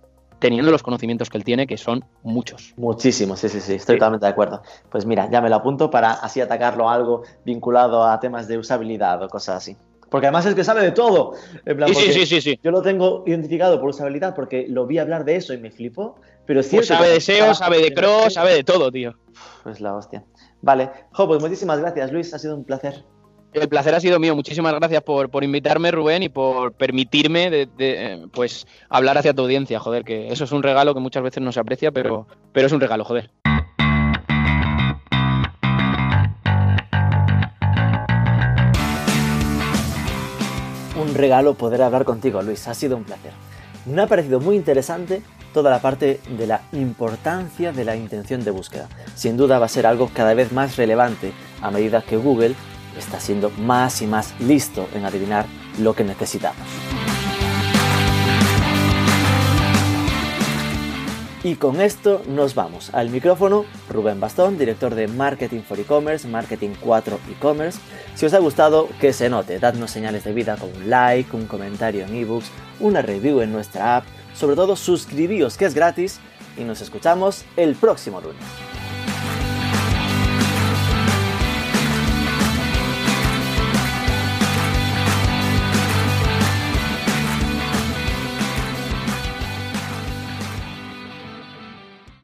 teniendo los conocimientos que él tiene, que son muchos. Muchísimo, sí, sí, sí, estoy Sí. totalmente de acuerdo. Pues mira, ya me lo apunto para así atacarlo a algo vinculado a temas de usabilidad o cosas así. Porque además es que sabe de todo. En plan, Sí, sí, sí, sí. Yo lo tengo identificado por usabilidad porque lo vi hablar de eso y me flipó. Pero es Pues sabe de SEO, sabe de Cross, sabe de todo, tío. Pues la hostia. Vale, jo, pues muchísimas gracias, Luis, ha sido un placer. El placer ha sido mío. Muchísimas gracias por, por invitarme, Rubén, y por permitirme de, de, eh, pues hablar hacia tu audiencia, joder, que eso es un regalo que muchas veces no se aprecia, pero, pero es un regalo, joder. Un regalo poder hablar contigo, Luis, ha sido un placer. Me ha parecido muy interesante toda la parte de la importancia de la intención de búsqueda. Sin duda va a ser algo cada vez más relevante a medida que Google está siendo más y más listo en adivinar lo que necesitamos. Y con esto nos vamos. Al micrófono, Rubén Bastón, director de Marketing for E-Commerce, Marketing 4 E-Commerce. Si os ha gustado, que se note, dadnos señales de vida con un like, un comentario en ebooks, una review en nuestra app, sobre todo suscribíos que es gratis y nos escuchamos el próximo lunes.